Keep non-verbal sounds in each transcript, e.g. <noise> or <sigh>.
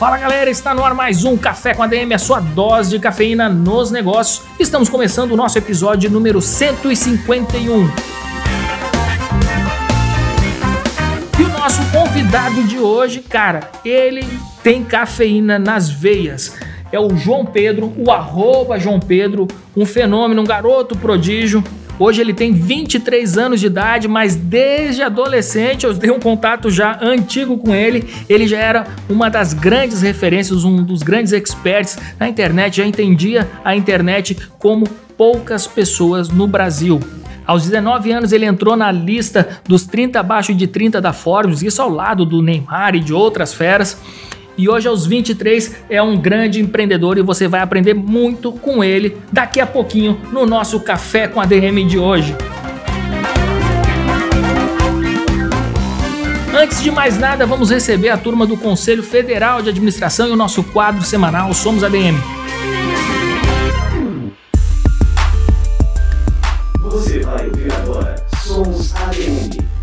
Fala galera, está no ar mais um Café com a DM, a sua dose de cafeína nos negócios. Estamos começando o nosso episódio número 151. E o nosso convidado de hoje, cara, ele tem cafeína nas veias. É o João Pedro, o arroba João Pedro, um fenômeno, um garoto prodígio, Hoje ele tem 23 anos de idade, mas desde adolescente eu dei um contato já antigo com ele. Ele já era uma das grandes referências, um dos grandes experts na internet, já entendia a internet como poucas pessoas no Brasil. Aos 19 anos ele entrou na lista dos 30 abaixo de 30 da Forbes, isso ao lado do Neymar e de outras feras e hoje aos 23 é um grande empreendedor e você vai aprender muito com ele daqui a pouquinho no nosso Café com a DM de hoje. Antes de mais nada, vamos receber a turma do Conselho Federal de Administração e o nosso quadro semanal Somos ADM. Você vai ouvir agora Somos ADM.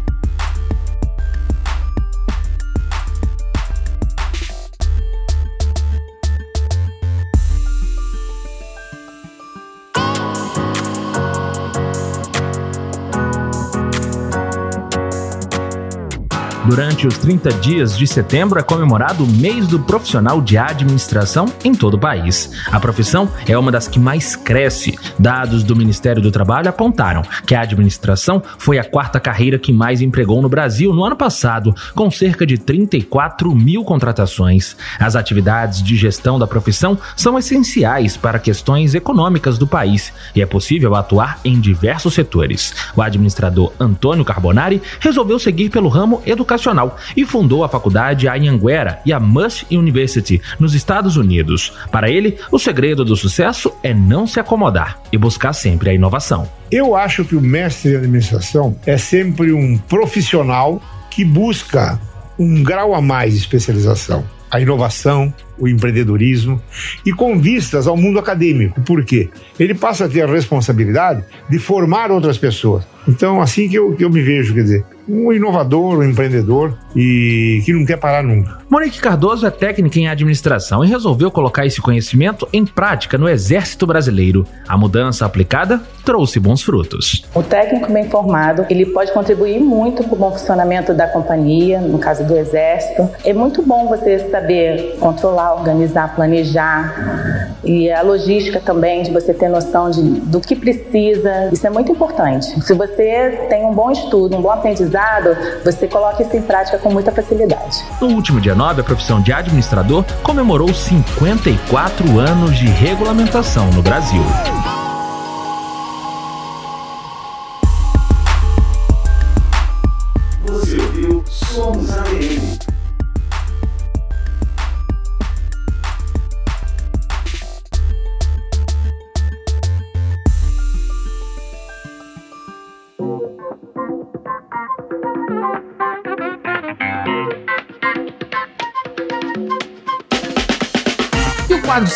Durante os 30 dias de setembro é comemorado o mês do profissional de administração em todo o país. A profissão é uma das que mais cresce. Dados do Ministério do Trabalho apontaram que a administração foi a quarta carreira que mais empregou no Brasil no ano passado, com cerca de 34 mil contratações. As atividades de gestão da profissão são essenciais para questões econômicas do país e é possível atuar em diversos setores. O administrador Antônio Carbonari resolveu seguir pelo ramo educacional educacional e fundou a faculdade Anhanguera e a Mush University nos Estados Unidos. Para ele, o segredo do sucesso é não se acomodar e buscar sempre a inovação. Eu acho que o mestre de administração é sempre um profissional que busca um grau a mais de especialização, a inovação, o empreendedorismo e com vistas ao mundo acadêmico. Por quê? Ele passa a ter a responsabilidade de formar outras pessoas. Então, assim que eu, que eu me vejo, quer dizer, um inovador, um empreendedor e que não quer parar nunca. Monique Cardoso é técnica em administração e resolveu colocar esse conhecimento em prática no Exército Brasileiro. A mudança aplicada trouxe bons frutos. O técnico bem formado, ele pode contribuir muito para o bom funcionamento da companhia, no caso do Exército. É muito bom você saber controlar, organizar, planejar e a logística também, de você ter noção de, do que precisa. Isso é muito importante. Se você tem um bom estudo, um bom aprendizado, aprendizado, você coloca isso em prática com muita facilidade. No último dia 9, a profissão de administrador comemorou 54 anos de regulamentação no Brasil.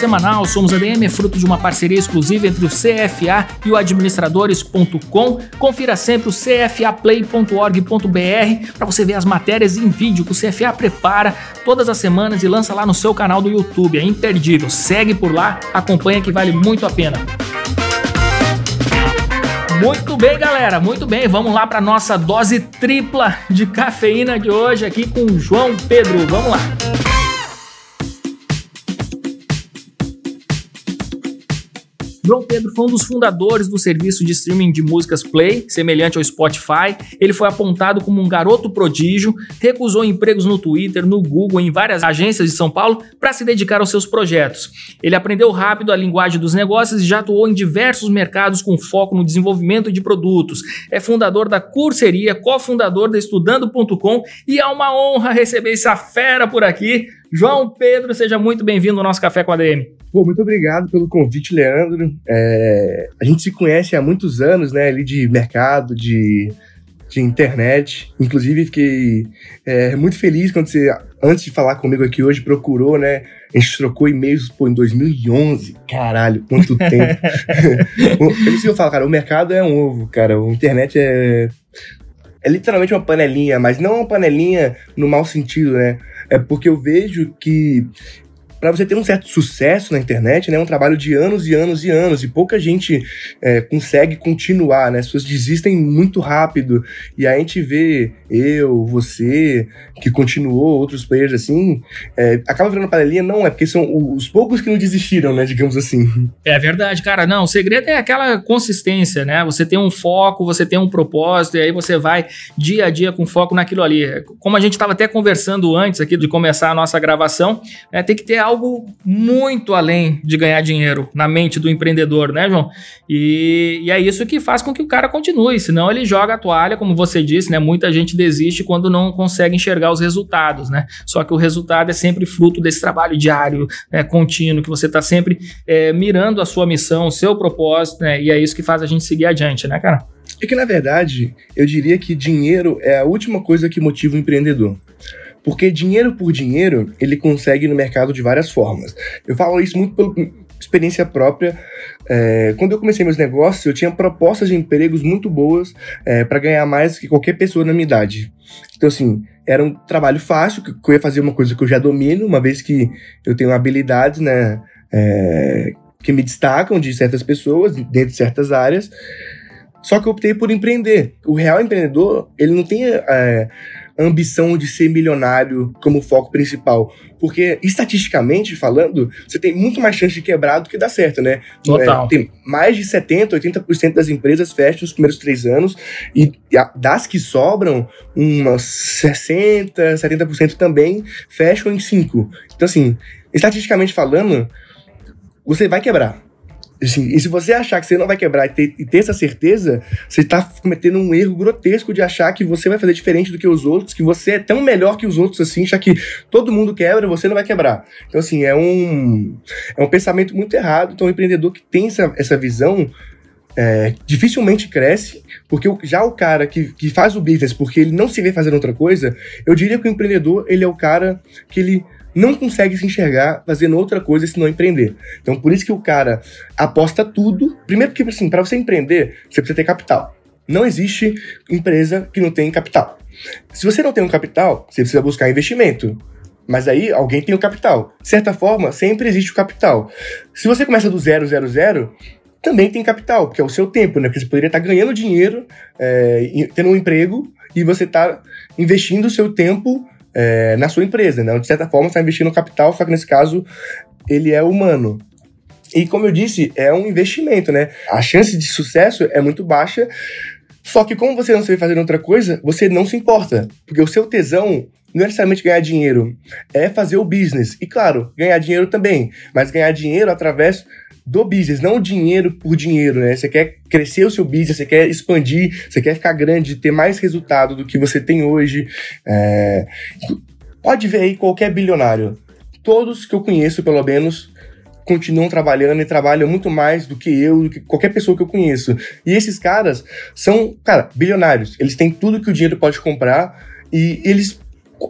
Semanal Somos ADM é fruto de uma parceria exclusiva entre o CFA e o administradores.com. Confira sempre o cfaplay.org.br para você ver as matérias em vídeo que o CFA prepara todas as semanas e lança lá no seu canal do YouTube. É imperdível. Segue por lá, acompanha que vale muito a pena. Muito bem, galera, muito bem. Vamos lá para nossa dose tripla de cafeína de hoje aqui com o João Pedro. Vamos lá. João Pedro foi um dos fundadores do serviço de streaming de músicas Play, semelhante ao Spotify. Ele foi apontado como um garoto prodígio, recusou empregos no Twitter, no Google, em várias agências de São Paulo para se dedicar aos seus projetos. Ele aprendeu rápido a linguagem dos negócios e já atuou em diversos mercados com foco no desenvolvimento de produtos. É fundador da Curseria, cofundador da Estudando.com e é uma honra receber essa fera por aqui. João Pedro, seja muito bem-vindo ao nosso Café com a DM. Pô, muito obrigado pelo convite, Leandro. É, a gente se conhece há muitos anos, né, ali de mercado, de, de internet. Inclusive, fiquei é, muito feliz quando você, antes de falar comigo aqui hoje, procurou, né? A gente trocou e-mails, pô, em 2011. Caralho, quanto <laughs> tempo. eu não sei o que eu falo, cara, o mercado é um ovo, cara. A internet é é literalmente uma panelinha, mas não uma panelinha no mau sentido, né? É porque eu vejo que para você ter um certo sucesso na internet, né, é um trabalho de anos e anos e anos, e pouca gente é, consegue continuar, né? As pessoas desistem muito rápido, e aí a gente vê eu, você, que continuou, outros players assim, é, acaba virando panelinha, não, é porque são os poucos que não desistiram, né, digamos assim. É verdade, cara, não, o segredo é aquela consistência, né? Você tem um foco, você tem um propósito, e aí você vai dia a dia com foco naquilo ali. Como a gente estava até conversando antes aqui de começar a nossa gravação, né, tem que ter algo algo muito além de ganhar dinheiro na mente do empreendedor, né, João? E, e, é isso que faz com que o cara continue, senão ele joga a toalha, como você disse, né? Muita gente desiste quando não consegue enxergar os resultados, né? Só que o resultado é sempre fruto desse trabalho diário, né, contínuo, que você está sempre é, mirando a sua missão, o seu propósito, né? E é isso que faz a gente seguir adiante, né, cara? É que, na verdade, eu diria que dinheiro é a última coisa que motiva o empreendedor. Porque dinheiro por dinheiro, ele consegue no mercado de várias formas. Eu falo isso muito pela experiência própria. É, quando eu comecei meus negócios, eu tinha propostas de empregos muito boas é, para ganhar mais que qualquer pessoa na minha idade. Então, assim, era um trabalho fácil, que eu ia fazer uma coisa que eu já domino, uma vez que eu tenho habilidades, né, é, que me destacam de certas pessoas, dentro de certas áreas. Só que eu optei por empreender. O real empreendedor, ele não tem é, ambição de ser milionário como foco principal. Porque, estatisticamente falando, você tem muito mais chance de quebrar do que dar certo, né? Total. É, tem mais de 70%, 80% das empresas fecham os primeiros três anos e das que sobram, umas 60%, 70% também fecham em cinco. Então, assim, estatisticamente falando, você vai quebrar. Assim, e se você achar que você não vai quebrar e ter, e ter essa certeza, você está cometendo um erro grotesco de achar que você vai fazer diferente do que os outros, que você é tão melhor que os outros assim, já que todo mundo quebra, você não vai quebrar. Então, assim, é um, é um pensamento muito errado. Então, o empreendedor que tem essa, essa visão é, dificilmente cresce, porque já o cara que, que faz o business porque ele não se vê fazendo outra coisa, eu diria que o empreendedor ele é o cara que ele não consegue se enxergar fazendo outra coisa se não empreender. Então, por isso que o cara aposta tudo. Primeiro, porque, assim, para você empreender, você precisa ter capital. Não existe empresa que não tem capital. Se você não tem um capital, você precisa buscar investimento. Mas aí alguém tem o capital. De certa forma, sempre existe o capital. Se você começa do zero, zero, zero, também tem capital, porque é o seu tempo, né? Porque você poderia estar ganhando dinheiro, é, tendo um emprego, e você está investindo o seu tempo é, na sua empresa, né? De certa forma, está investindo capital, só que nesse caso ele é humano. E como eu disse, é um investimento, né? A chance de sucesso é muito baixa, só que como você não sabe fazer outra coisa, você não se importa. Porque o seu tesão não é necessariamente ganhar dinheiro, é fazer o business. E claro, ganhar dinheiro também, mas ganhar dinheiro através do business, não o dinheiro por dinheiro, né? Você quer crescer o seu business, você quer expandir, você quer ficar grande, ter mais resultado do que você tem hoje. É... Pode ver aí qualquer bilionário. Todos que eu conheço, pelo menos, continuam trabalhando e trabalham muito mais do que eu, do que qualquer pessoa que eu conheço. E esses caras são, cara, bilionários. Eles têm tudo que o dinheiro pode comprar e eles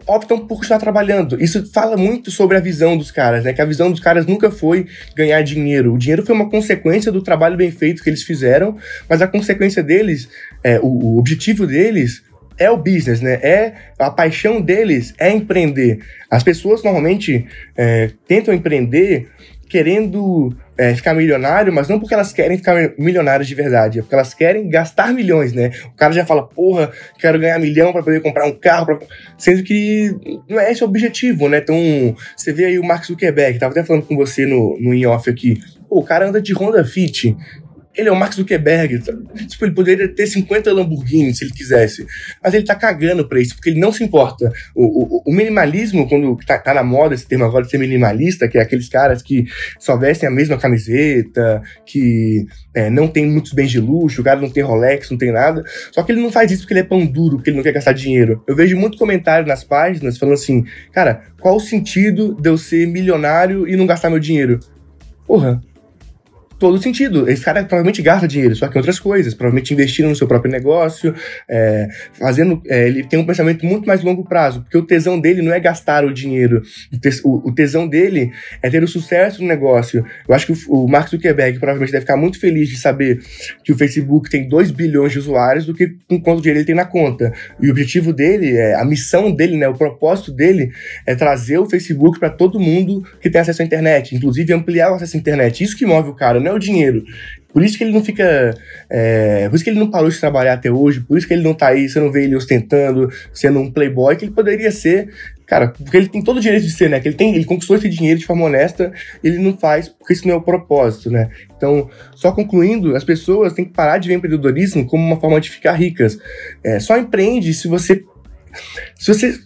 optam por continuar trabalhando. Isso fala muito sobre a visão dos caras, né? Que a visão dos caras nunca foi ganhar dinheiro. O dinheiro foi uma consequência do trabalho bem feito que eles fizeram, mas a consequência deles, é, o, o objetivo deles é o business, né? É a paixão deles é empreender. As pessoas normalmente é, tentam empreender querendo é, ficar milionário, mas não porque elas querem ficar milionários de verdade, é porque elas querem gastar milhões, né? O cara já fala, porra, quero ganhar milhão para poder comprar um carro, pra... sendo que não é esse o objetivo, né? Então, você vê aí o Mark Zuckerberg, tava até falando com você no, no in-off aqui, o cara anda de Honda Fit, Ele é o Mark Zuckerberg. Tipo, ele poderia ter 50 Lamborghini se ele quisesse. Mas ele tá cagando pra isso, porque ele não se importa. O, o, o minimalismo, quando tá, tá, na moda esse termo agora de ser minimalista, que é aqueles caras que só vestem a mesma camiseta, que é, não tem muitos bens de luxo, o cara não tem Rolex, não tem nada. Só que ele não faz isso porque ele é pão duro, porque ele não quer gastar dinheiro. Eu vejo muito comentário nas páginas falando assim, cara, qual o sentido de eu ser milionário e não gastar meu dinheiro? Porra, todo sentido. Esse cara provavelmente gasta dinheiro, só que em outras coisas, provavelmente investindo no seu próprio negócio, é, fazendo. É, ele tem um pensamento muito mais longo prazo, porque o tesão dele não é gastar o dinheiro, o, tesão dele é ter o sucesso no negócio. Eu acho que o, o Mark Zuckerberg provavelmente deve ficar muito feliz de saber que o Facebook tem 2 bilhões de usuários do que com quanto dinheiro ele tem na conta. E o objetivo dele, é, a missão dele, né, o propósito dele é trazer o Facebook para todo mundo que tem acesso à internet, inclusive ampliar o acesso à internet. Isso que move o cara, não é o dinheiro. Por isso que ele não fica. É, por isso que ele não parou de trabalhar até hoje, por isso que ele não tá aí, você não vê ele ostentando, sendo um playboy, que ele poderia ser. Cara, porque ele tem todo o direito de ser, né? Que ele, tem, ele conquistou esse dinheiro de forma honesta, ele não faz porque isso não é o propósito, né? Então, só concluindo, as pessoas têm que parar de ver empreendedorismo como uma forma de ficar ricas. É, só empreende se você. Se você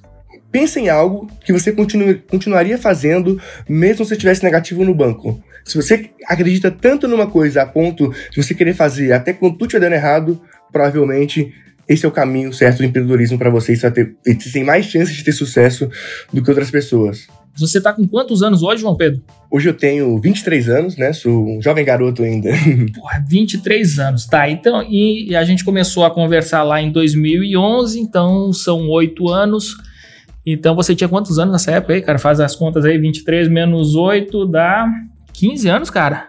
pensa em algo que você continue, continuaria fazendo mesmo se estivesse negativo no banco. Se você acredita tanto numa coisa a ponto de você querer fazer até quando tudo estiver dando errado, provavelmente esse é o caminho certo do empreendedorismo para você. Você, ter, você tem mais chances de ter sucesso do que outras pessoas. Você tá com quantos anos hoje, João Pedro? Hoje eu tenho 23 anos, né? Sou um jovem garoto ainda. <laughs> Porra, 23 anos, tá. Então, e a gente começou a conversar lá em 2011, então são oito anos. Então você tinha quantos anos nessa época aí, cara? Faz as contas aí, 23 menos 8 dá 15 anos, cara.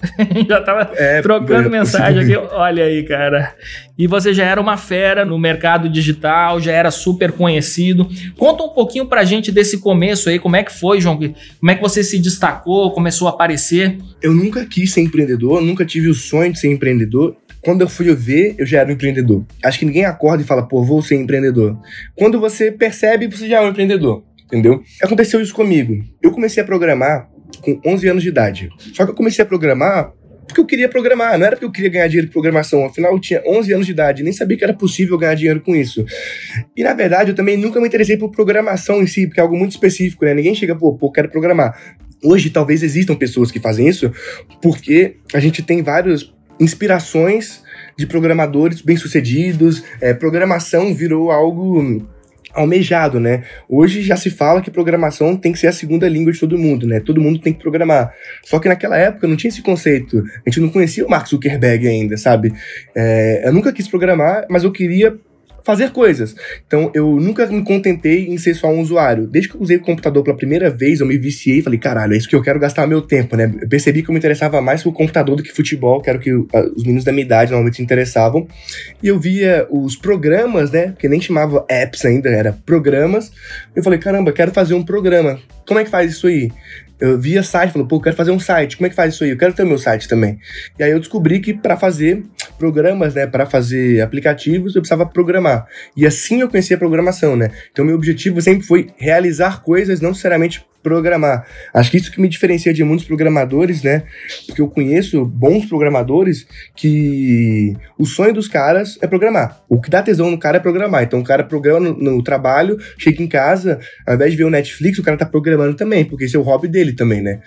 <laughs> já tava é, trocando é, mensagem aqui. <laughs> Olha aí, cara. E você já era uma fera no mercado digital, já era super conhecido. Conta um pouquinho pra gente desse começo aí, como é que foi, João? Como é que você se destacou, começou a aparecer? Eu nunca quis ser empreendedor, nunca tive o sonho de ser empreendedor. Quando eu fui ver, eu já era um empreendedor. Acho que ninguém acorda e fala, pô, vou ser empreendedor. Quando você percebe, você já é um empreendedor, entendeu? Aconteceu isso comigo. Eu comecei a programar com 11 anos de idade. Só que eu comecei a programar porque eu queria programar, não era porque eu queria ganhar dinheiro com programação. Afinal, eu tinha 11 anos de idade, nem sabia que era possível ganhar dinheiro com isso. E na verdade, eu também nunca me interessei por programação em si, porque é algo muito específico, né? Ninguém chega, pô, pô, quero programar. Hoje, talvez existam pessoas que fazem isso, porque a gente tem várias inspirações de programadores bem-sucedidos. É, programação virou algo almejado, né? Hoje já se fala que programação tem que ser a segunda língua de todo mundo, né? Todo mundo tem que programar. Só que naquela época não tinha esse conceito. A gente não conhecia o Mark Zuckerberg ainda, sabe? É, eu nunca quis programar, mas eu queria fazer coisas. Então eu nunca me contentei em ser só um usuário. Desde que eu usei o computador pela primeira vez, eu me viciei e falei, caralho, é isso que eu quero gastar meu tempo, né? Eu percebi que eu me interessava mais por computador do que futebol, que era o que os meninos da minha idade normalmente se interessavam. E eu via os programas, né? Que nem chamava apps ainda, era programas. Eu falei, caramba, quero fazer um programa. Como é que faz isso aí? Eu via site, falou, pô, eu quero fazer um site, como é que faz isso aí? Eu quero ter o meu site também. E aí eu descobri que para fazer programas, né, para fazer aplicativos, eu precisava programar. E assim eu conheci a programação, né? Então meu objetivo sempre foi realizar coisas, não necessariamente programar. Acho que isso que me diferencia de muitos programadores, né? Porque eu conheço bons programadores que o sonho dos caras é programar. O que dá tesão no cara é programar. Então o cara programa no, no trabalho, chega em casa, ao invés de ver o Netflix, o cara tá programando também, porque esse é o hobby dele também, né?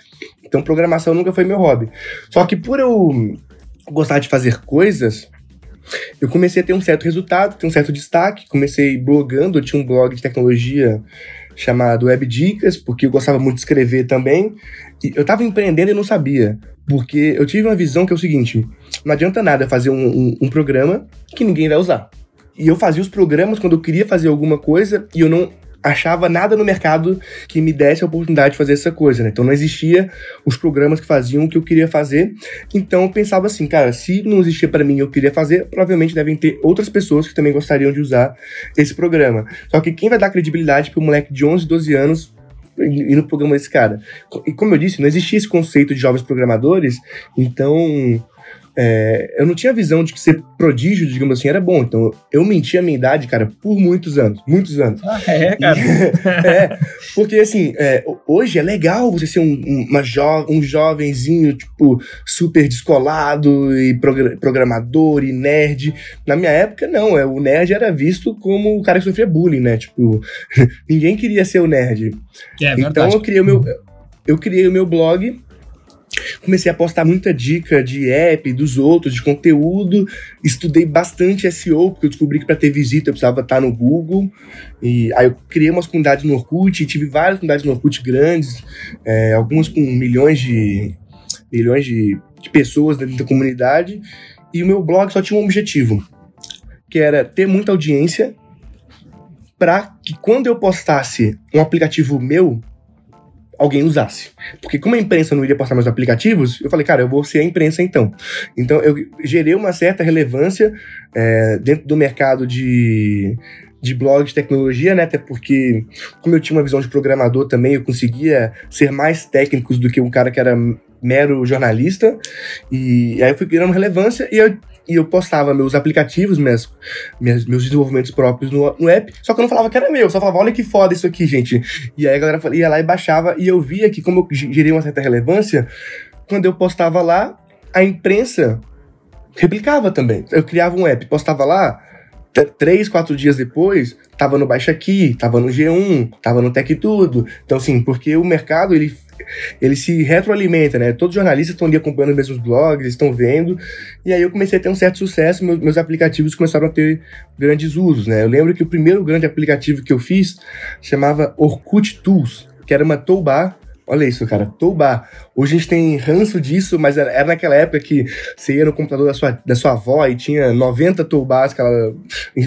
Então programação nunca foi meu hobby. Só que por eu gostar de fazer coisas, eu comecei a ter um certo resultado, ter um certo destaque. Comecei blogando, eu tinha um blog de tecnologia chamado Web Dicas, porque eu gostava muito de escrever também. E eu estava empreendendo e não sabia, porque eu tive uma visão que é o seguinte: não adianta nada fazer um, um, um programa que ninguém vai usar. E eu fazia os programas quando eu queria fazer alguma coisa e eu não achava nada no mercado que me desse a oportunidade de fazer essa coisa, né? Então não existia os programas que faziam o que eu queria fazer. Então eu pensava assim, cara, se não existia para mim eu queria fazer, provavelmente devem ter outras pessoas que também gostariam de usar esse programa. Só que quem vai dar credibilidade para um moleque de 11, 12 anos e no programa desse cara? E como eu disse, não existia esse conceito de jovens programadores, então é, eu não tinha a visão de que ser prodígio, digamos assim, era bom. Então eu menti a minha idade, cara, por muitos anos. Muitos anos. Ah, é, cara. <laughs> é, porque assim, é, hoje é legal você ser um, uma jo um jovenzinho, tipo, super descolado e programador e nerd. Na minha época, não. É, o nerd era visto como o cara que sofria bullying, né? Tipo, <laughs> ninguém queria ser o nerd. É, então eu criei o meu. Eu criei o meu blog comecei a postar muita dica de app, dos outros, de conteúdo. Estudei bastante SEO, porque eu descobri que para ter visita eu precisava estar no Google. E aí eu criei umas comunidades no Orkut, tive várias comunidades no Orkut grandes, é, algumas com milhões de milhões de, de pessoas dentro da comunidade. E o meu blog só tinha um objetivo, que era ter muita audiência para que quando eu postasse um aplicativo meu, alguém usasse. Porque como a imprensa não iria postar meus aplicativos, eu falei, cara, eu vou ser a imprensa então. Então eu gerei uma certa relevância é, dentro do mercado de, de blog de tecnologia, né? Até porque, como eu tinha uma visão de programador também, eu conseguia ser mais técnico do que um cara que era mero jornalista. E aí eu fui ganhando relevância e eu e eu postava meus aplicativos, minhas, minhas, meus desenvolvimentos próprios no, no app, só que eu não falava que era meu, só falava, olha que foda isso aqui, gente. E aí a galera ia lá e baixava, e eu via que, como eu gerei uma certa relevância, quando eu postava lá, a imprensa replicava também. Eu criava um app, postava lá, três, quatro dias depois, tava no Baixa Aqui, tava no G1, tava no Tech Tudo. Então, assim, porque o mercado, ele ele se retroalimenta, né? Todos os jornalistas estão ali acompanhando os mesmos blogs, estão vendo. E aí eu comecei a ter um certo sucesso, meus, meus aplicativos começaram a ter grandes usos, né? Eu lembro que o primeiro grande aplicativo que eu fiz chamava Orkut Tools, que era uma toolbar Olha isso, cara. Toolbar. Hoje a gente tem ranço disso, mas era, era, naquela época que você ia no computador da sua, da sua avó e tinha 90 toolbars, aquela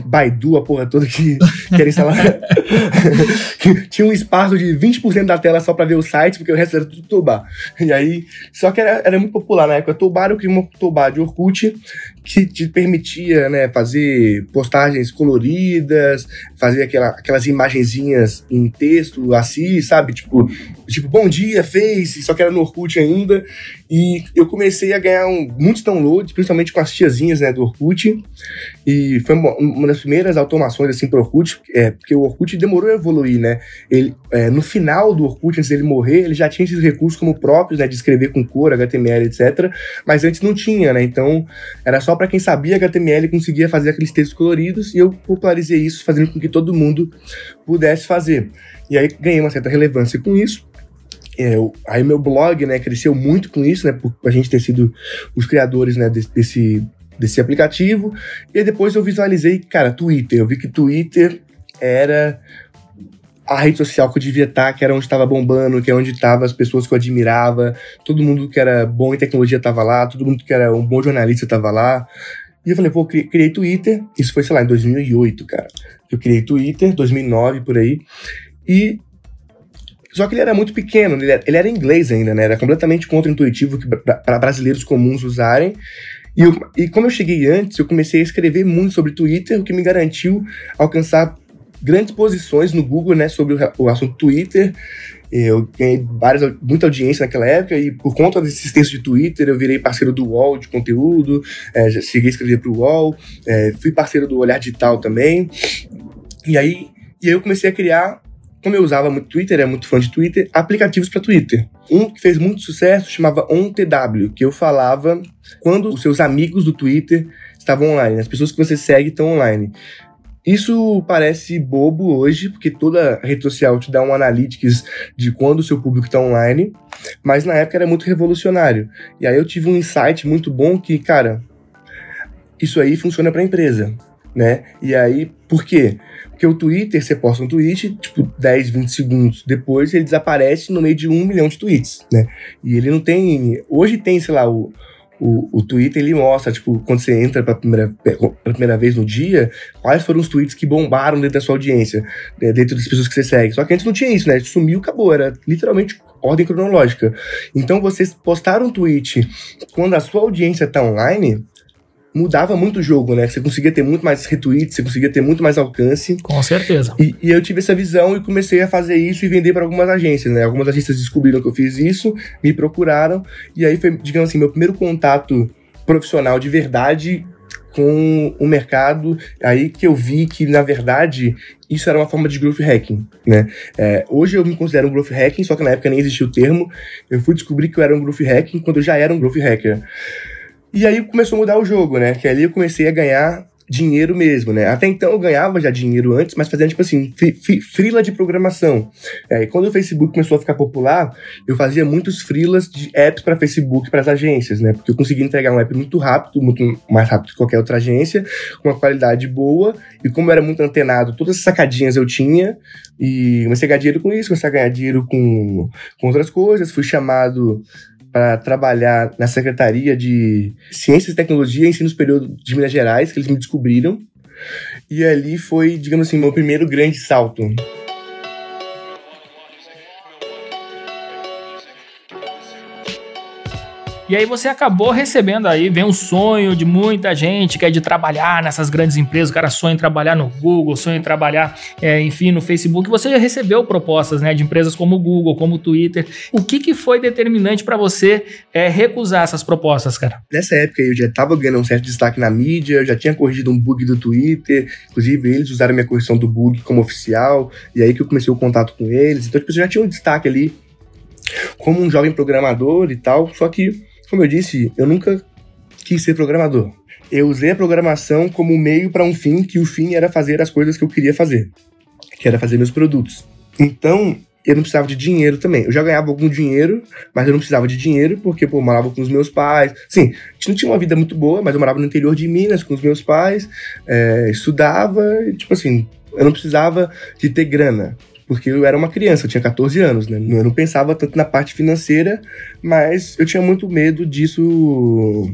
Baidu, a porra toda que, que era instalar. <laughs> tinha um espaço de 20% da tela só pra ver o site, porque o resto era tudo toolbar. E aí, só que era, era muito popular na época. Toolbar, eu criei uma toolbar de Orkut que te permitia, né, fazer postagens coloridas, fazer aquela, aquelas imagenzinhas em texto, assim, sabe? Tipo, tipo, bom dia, Face, só que era no Orkut ainda. E eu comecei a ganhar um, muitos downloads, principalmente com as tiazinhas, né, do Orkut. E foi uma, uma das primeiras automações, assim, pro Orkut, é, porque o Orkut demorou a evoluir, né? Ele, é, no final do Orkut, antes dele morrer, ele já tinha esses recursos como próprios, né, de escrever com cor, HTML, etc. Mas antes não tinha, né? Então, era só para quem sabia HTML conseguia fazer aqueles textos coloridos, e eu popularizei isso, fazendo com que todo mundo pudesse fazer. E aí ganhei uma certa relevância com isso. É, aí meu blog, né, cresceu muito com isso, né, por a gente ter sido os criadores, né, desse, desse aplicativo. E depois eu visualizei, cara, Twitter. Eu vi que Twitter era a rede social que eu devia estar, que era onde estava bombando, que é onde estavam as pessoas que eu admirava, todo mundo que era bom em tecnologia estava lá, todo mundo que era um bom jornalista estava lá. E eu falei, pô, criei Twitter, isso foi, sei lá, em 2008, cara. Eu criei Twitter, 2009, por aí, e só que ele era muito pequeno, ele era, ele era inglês ainda, né? Era completamente contra-intuitivo para brasileiros comuns usarem. E, eu, e como eu cheguei antes, eu comecei a escrever muito sobre Twitter, o que me garantiu alcançar grandes posições no Google, né, sobre o, o assunto Twitter. Eu ganhei várias, muita audiência naquela época e por conta desses textos de Twitter eu virei parceiro do UOL de conteúdo, é, já cheguei a escrever para o UOL, é, fui parceiro do Olhar Digital também. E aí, e aí eu comecei a criar como eu usava muito Twitter, é muito fã de Twitter, aplicativos para Twitter. Um que fez muito sucesso chamava OnTW, que eu falava quando os seus amigos do Twitter estavam online, as pessoas que você segue estão online. Isso parece bobo hoje, porque toda rede social te dá um analytics de quando o seu público está online, mas na época era muito revolucionário. E aí eu tive um insight muito bom que, cara, isso aí funciona para empresa, né? E aí, por quê? Porque o Twitter, você posta um tweet, tipo, 10, 20 segundos depois, ele desaparece no meio de um milhão de tweets, né? E ele não tem. Hoje tem, sei lá, o, o, o Twitter ele mostra, tipo, quando você entra pela primeira, pela primeira vez no dia, quais foram os tweets que bombaram dentro da sua audiência, né, dentro das pessoas que você segue. Só que antes não tinha isso, né? Sumiu, acabou. Era literalmente ordem cronológica. Então, vocês postaram um tweet quando a sua audiência tá online, mudava muito o jogo, né? Você conseguia ter muito mais retweets, você conseguia ter muito mais alcance. Com certeza. E, e eu tive essa visão e comecei a fazer isso e vender para algumas agências, né? Algumas agências descobriram que eu fiz isso, me procuraram, e aí foi, digamos assim, meu primeiro contato profissional de verdade com o mercado, aí que eu vi que, na verdade, isso era uma forma de growth hacking, né? É, hoje eu me considero um growth hacking, só que na época nem existia o termo. Eu fui descobrir que eu era um growth hacking quando eu já era um growth hacker. E aí começou a mudar o jogo, né? Que ali eu comecei a ganhar dinheiro mesmo, né? Até então eu ganhava já dinheiro antes, mas fazendo, tipo assim, frila de programação. É, e quando o Facebook começou a ficar popular, eu fazia muitos frilas de apps para Facebook, para as agências, né? Porque eu conseguia entregar um app muito rápido, muito mais rápido que qualquer outra agência, com uma qualidade boa, e como eu era muito antenado, todas as sacadinhas eu tinha, e comecei a ganhar dinheiro com isso, comecei a ganhar dinheiro com, com outras coisas, fui chamado para trabalhar na Secretaria de Ciências e Tecnologia e Ensino Superior de Minas Gerais, que eles me descobriram. E ali foi, digamos assim, meu primeiro grande salto. E aí você acabou recebendo aí, vem um sonho de muita gente que é de trabalhar nessas grandes empresas, o cara sonha em trabalhar no Google, sonha em trabalhar, é, enfim, no Facebook. Você já recebeu propostas, né, de empresas como o Google, como o Twitter. O que, que foi determinante para você é, recusar essas propostas, cara? Nessa época eu já estava ganhando um certo destaque na mídia, eu já tinha corrigido um bug do Twitter, inclusive eles usaram minha correção do bug como oficial, e aí que eu comecei o contato com eles. Então, tipo, eu já tinha um destaque ali como um jovem programador e tal, só que como eu disse, eu nunca quis ser programador. Eu usei a programação como meio para um fim, que o fim era fazer as coisas que eu queria fazer, que era fazer meus produtos. Então, eu não precisava de dinheiro também. Eu já ganhava algum dinheiro, mas eu não precisava de dinheiro porque, pô, eu morava com os meus pais. Sim, a gente não tinha uma vida muito boa, mas eu morava no interior de Minas com os meus pais, é, estudava, tipo assim, eu não precisava de ter grana porque eu era uma criança, eu tinha 14 anos, né? Eu não pensava tanto na parte financeira, mas eu tinha muito medo disso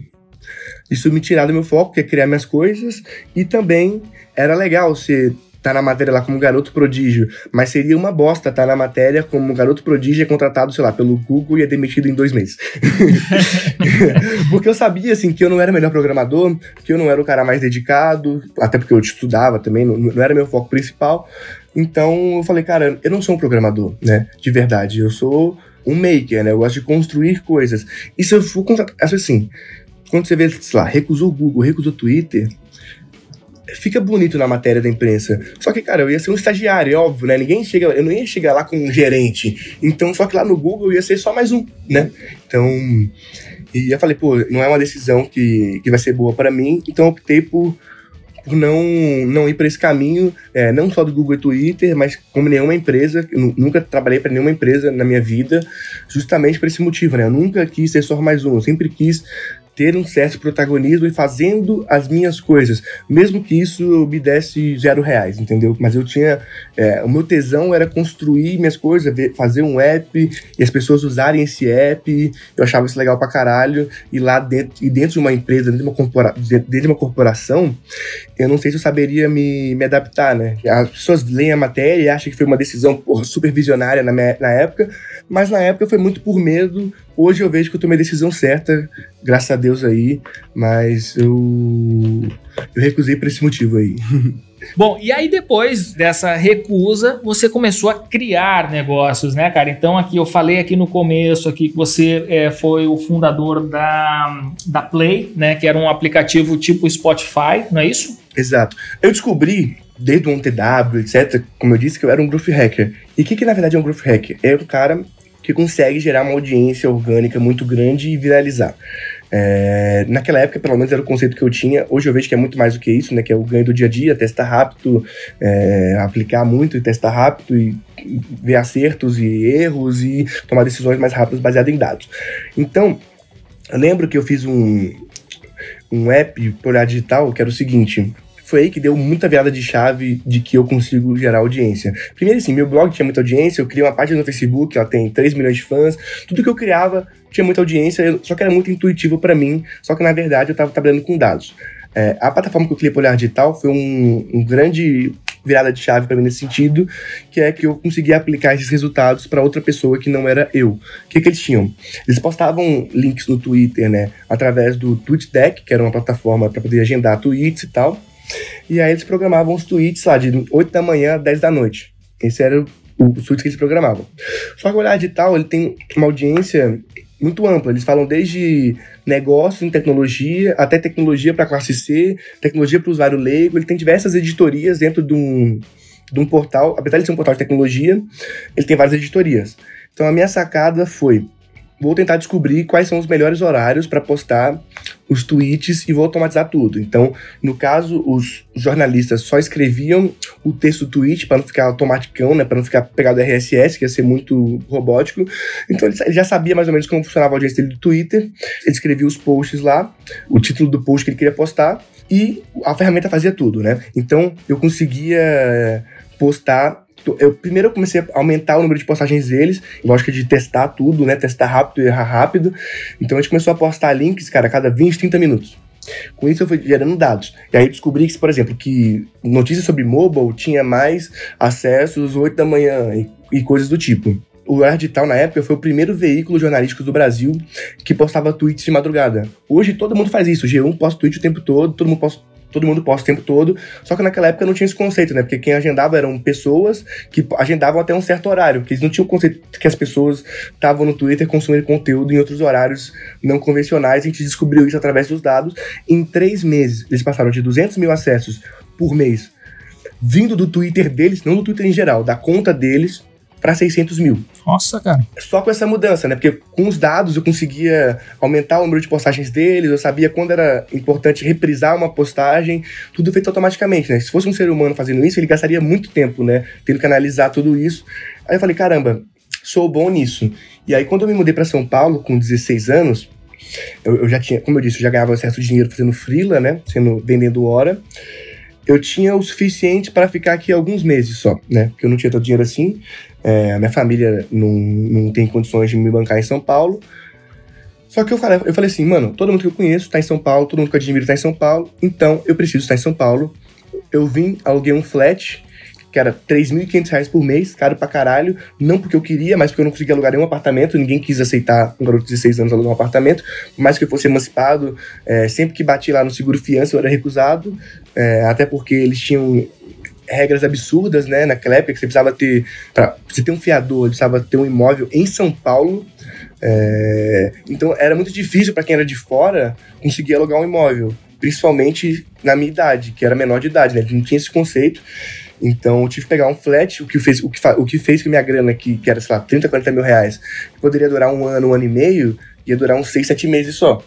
isso me tirar do meu foco, que é criar minhas coisas, e também era legal ser tá na matéria lá como garoto prodígio, mas seria uma bosta tá na matéria como garoto prodígio é contratado, sei lá, pelo Google e é demitido em dois meses. <laughs> porque eu sabia, assim, que eu não era o melhor programador, que eu não era o cara mais dedicado, até porque eu estudava também, não, não era meu foco principal, então eu falei, cara, eu não sou um programador, né? De verdade. Eu sou um maker, né? Eu gosto de construir coisas. E se eu for contratar. Assim, quando você vê, sei lá, recusou o Google, recusou o Twitter, fica bonito na matéria da imprensa. Só que, cara, eu ia ser um estagiário, é óbvio, né? Ninguém chega, eu não ia chegar lá com um gerente. Então, só que lá no Google eu ia ser só mais um, né? Então, e eu falei, pô, não é uma decisão que, que vai ser boa para mim, então eu optei por por não, não ir para esse caminho, é, não só do Google e Twitter, mas como nenhuma empresa. Nunca trabalhei para nenhuma empresa na minha vida, justamente por esse motivo, né? Eu nunca quis ser só mais um, eu sempre quis ter um certo protagonismo e fazendo as minhas coisas, mesmo que isso me desse zero reais, entendeu? Mas eu tinha. É, o meu tesão era construir minhas coisas, fazer um app e as pessoas usarem esse app. Eu achava isso legal pra caralho. E lá dentro, e dentro de uma empresa, dentro de uma, corpora, dentro de uma corporação, eu não sei se eu saberia me, me adaptar, né? As pessoas leem a matéria e acham que foi uma decisão porra, na, minha, na época, mas na época foi muito por medo. Hoje eu vejo que eu tomei a decisão certa, graças a Deus aí, mas eu, eu recusei por esse motivo aí. <laughs> Bom, e aí depois dessa recusa, você começou a criar negócios, né, cara? Então aqui eu falei aqui no começo aqui que você é, foi o fundador da, da Play, né? Que era um aplicativo tipo Spotify, não é isso? Exato. Eu descobri desde o ONTW, etc., como eu disse, que eu era um growth hacker. E o que, que na verdade é um growth hacker? É um cara que consegue gerar uma audiência orgânica muito grande e viralizar. É, naquela época, pelo menos, era o conceito que eu tinha. Hoje eu vejo que é muito mais do que isso, né? Que é o ganho do dia a dia, testar rápido, é, aplicar muito e testar rápido e ver acertos e erros e tomar decisões mais rápidas baseadas em dados. Então, eu lembro que eu fiz um, um app por área digital que era o seguinte: foi aí que deu muita virada de chave de que eu consigo gerar audiência. Primeiro, assim, meu blog tinha muita audiência, eu criei uma página no Facebook, ela tem 3 milhões de fãs, tudo que eu criava tinha muita audiência, só que era muito intuitivo para mim, só que na verdade eu estava trabalhando com dados. É, a plataforma que eu criei para Olhar Digital foi um, um grande virada de chave para mim nesse sentido, que é que eu consegui aplicar esses resultados para outra pessoa que não era eu. O que, que eles tinham? Eles postavam links no Twitter, né, através do TweetDeck, que era uma plataforma para poder agendar tweets e tal. E aí eles programavam os tweets lá de 8 da manhã a 10 da noite. Esse era o, o tweet que eles programavam. Só que o Olhar Digital, ele tem uma audiência muito ampla. Eles falam desde negócio em tecnologia, até tecnologia para classe C, tecnologia para o usuário leigo. Ele tem diversas editorias dentro de um, de um portal. Apesar de ser um portal de tecnologia, ele tem várias editorias. Então a minha sacada foi vou tentar descobrir quais são os melhores horários para postar os tweets e vou automatizar tudo. Então, no caso, os jornalistas só escreviam o texto do tweet para não ficar automaticão, né, para não ficar pegado RSS, que ia ser muito robótico. Então, ele já sabia mais ou menos como funcionava a audiência dele do Twitter. Ele escrevia os posts lá, o título do post que ele queria postar e a ferramenta fazia tudo, né? Então, eu conseguia postar eu primeiro eu comecei a aumentar o número de postagens deles, lógica de testar tudo, né? Testar rápido e errar rápido. Então a gente começou a postar links, cara, a cada 20, 30 minutos. Com isso eu fui gerando dados. E aí descobri que, por exemplo, que notícias sobre mobile tinha mais acessos 8 da manhã e, e coisas do tipo. O Ardital, na época, foi o primeiro veículo jornalístico do Brasil que postava tweets de madrugada. Hoje todo mundo faz isso. O G1 posta tweet o tempo todo, todo mundo posta todo mundo posta o tempo todo. Só que naquela época não tinha esse conceito, né? Porque quem agendava eram pessoas que agendavam até um certo horário, porque eles não tinham o conceito que as pessoas estavam no Twitter consumindo conteúdo em outros horários não convencionais. A gente descobriu isso através dos dados. Em três meses, eles passaram de 200 mil acessos por mês vindo do Twitter deles, não do Twitter em geral, da conta deles, para 600 mil. Nossa, cara. Só com essa mudança, né? Porque com os dados eu conseguia aumentar o número de postagens deles, eu sabia quando era importante reprisar uma postagem, tudo feito automaticamente, né? Se fosse um ser humano fazendo isso, ele gastaria muito tempo, né? Tendo que analisar tudo isso. Aí eu falei, caramba, sou bom nisso. E aí quando eu me mudei para São Paulo, com 16 anos, eu, eu, já tinha, como eu disse, eu já ganhava certo dinheiro fazendo freela, né? Sendo, vendendo hora eu tinha o suficiente para ficar aqui alguns meses só, né? Porque eu não tinha tanto dinheiro assim. É, minha família não, não tem condições de me bancar em São Paulo. Só que eu falei, eu falei assim, mano, todo mundo que eu conheço está em São Paulo, todo mundo que eu admiro está em São Paulo, então eu preciso estar em São Paulo. Eu vim, aluguei um flat, que era 3.500 reais por mês, caro pra caralho. Não porque eu queria, mas porque eu não conseguia alugar nenhum apartamento. Ninguém quis aceitar um garoto de 16 anos alugar um apartamento. Mais que eu fosse emancipado, é, sempre que bati lá no seguro fiança eu era recusado. É, até porque eles tinham regras absurdas, né? Naquela época que você precisava ter. Pra você ter um fiador, precisava ter um imóvel em São Paulo. É, então era muito difícil para quem era de fora conseguir alugar um imóvel. Principalmente na minha idade, que era menor de idade, né? Não tinha esse conceito. Então eu tive que pegar um flat, o que fez, o que, o que fez que minha grana, que, que era, sei lá, 30, 40 mil reais, que poderia durar um ano, um ano e meio, ia durar uns 6, 7 meses só.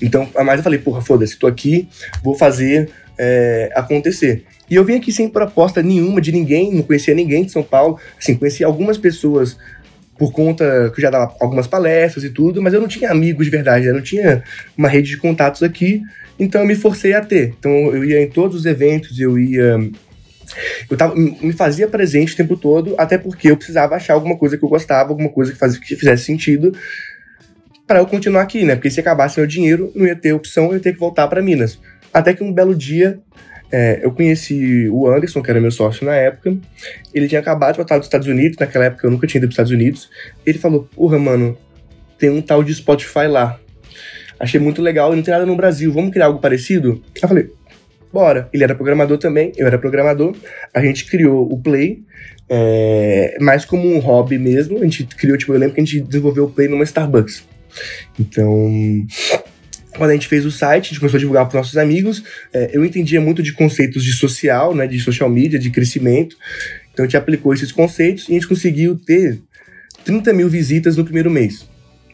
Então, mas eu falei, porra, foda-se, tô aqui, vou fazer é, acontecer. E eu vim aqui sem proposta nenhuma de ninguém, não conhecia ninguém de São Paulo. Assim, conhecia algumas pessoas por conta que eu já dava algumas palestras e tudo, mas eu não tinha amigos de verdade, eu não tinha uma rede de contatos aqui, então eu me forcei a ter. Então eu ia em todos os eventos, eu ia. Eu tava, me fazia presente o tempo todo, até porque eu precisava achar alguma coisa que eu gostava, alguma coisa que, fazia, que fizesse sentido para eu continuar aqui, né? Porque se acabasse meu dinheiro, não ia ter opção, eu ia ter que voltar para Minas. Até que um belo dia é, eu conheci o Anderson, que era meu sócio na época. Ele tinha acabado de voltar dos Estados Unidos, naquela época eu nunca tinha ido para os Estados Unidos. Ele falou: Porra, mano, tem um tal de Spotify lá. Achei muito legal e não tem nada no Brasil, vamos criar algo parecido? Eu falei: Bora. Ele era programador também, eu era programador. A gente criou o Play, é, mais como um hobby mesmo. A gente criou, tipo, eu lembro que a gente desenvolveu o Play numa Starbucks. Então, quando a gente fez o site, a gente começou a divulgar para nossos amigos. É, eu entendia muito de conceitos de social, né, de social media, de crescimento. Então a gente aplicou esses conceitos e a gente conseguiu ter 30 mil visitas no primeiro mês.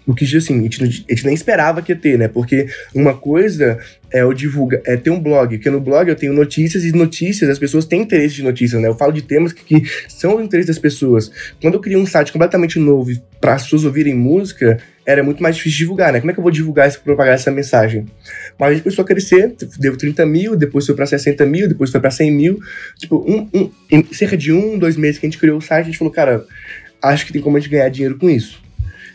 O que, assim, a gente, a gente, nem esperava que ia ter, né? Porque uma coisa é eu divulga, é ter um blog, porque no blog eu tenho notícias e notícias, as pessoas têm interesse de notícias, né? Eu falo de temas que, que são do interesse das pessoas. Quando eu criei um site completamente novo para as pessoas ouvirem música, era muito mais difícil divulgar, né? Como é que eu vou divulgar isso, propagar essa mensagem? Mas a gente começou a crescer, deu 30 mil, depois foi para 60 mil, depois foi para 100 mil. Tipo, um, um, em cerca de um, dois meses que a gente criou o site, a gente falou, cara, acho que tem como a gente ganhar dinheiro com isso.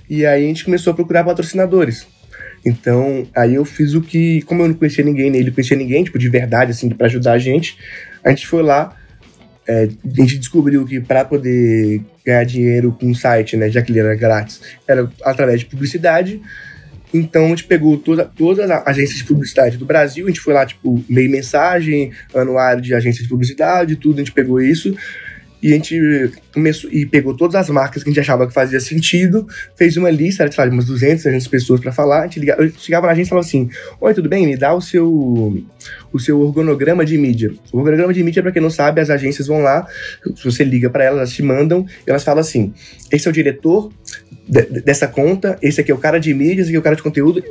E aí a gente começou a procurar patrocinadores. Então, aí eu fiz o que, como eu não conhecia ninguém, ele conhecia ninguém, tipo, de verdade, assim, para ajudar a gente, a gente foi lá, é, a gente descobriu que para poder ganhar dinheiro com o site, né, já que ele era grátis, era através de publicidade. Então a gente pegou toda, todas as agências de publicidade do Brasil, a gente foi lá, tipo, meio mensagem, anuário de agência de publicidade, tudo, a gente pegou isso e a gente começou e pegou todas as marcas que a gente achava que fazia sentido, fez uma lista, era, sei lá, umas 200, 300 pessoas para falar. A gente ligava, eu chegava na gente e falava assim: Oi, tudo bem? Me dá o seu, o seu organograma de mídia. O organograma de mídia, para quem não sabe, as agências vão lá, se você liga para elas, elas te mandam, elas falam assim: esse é o diretor dessa conta, esse aqui é o cara de mídia, esse aqui é o cara de conteúdo,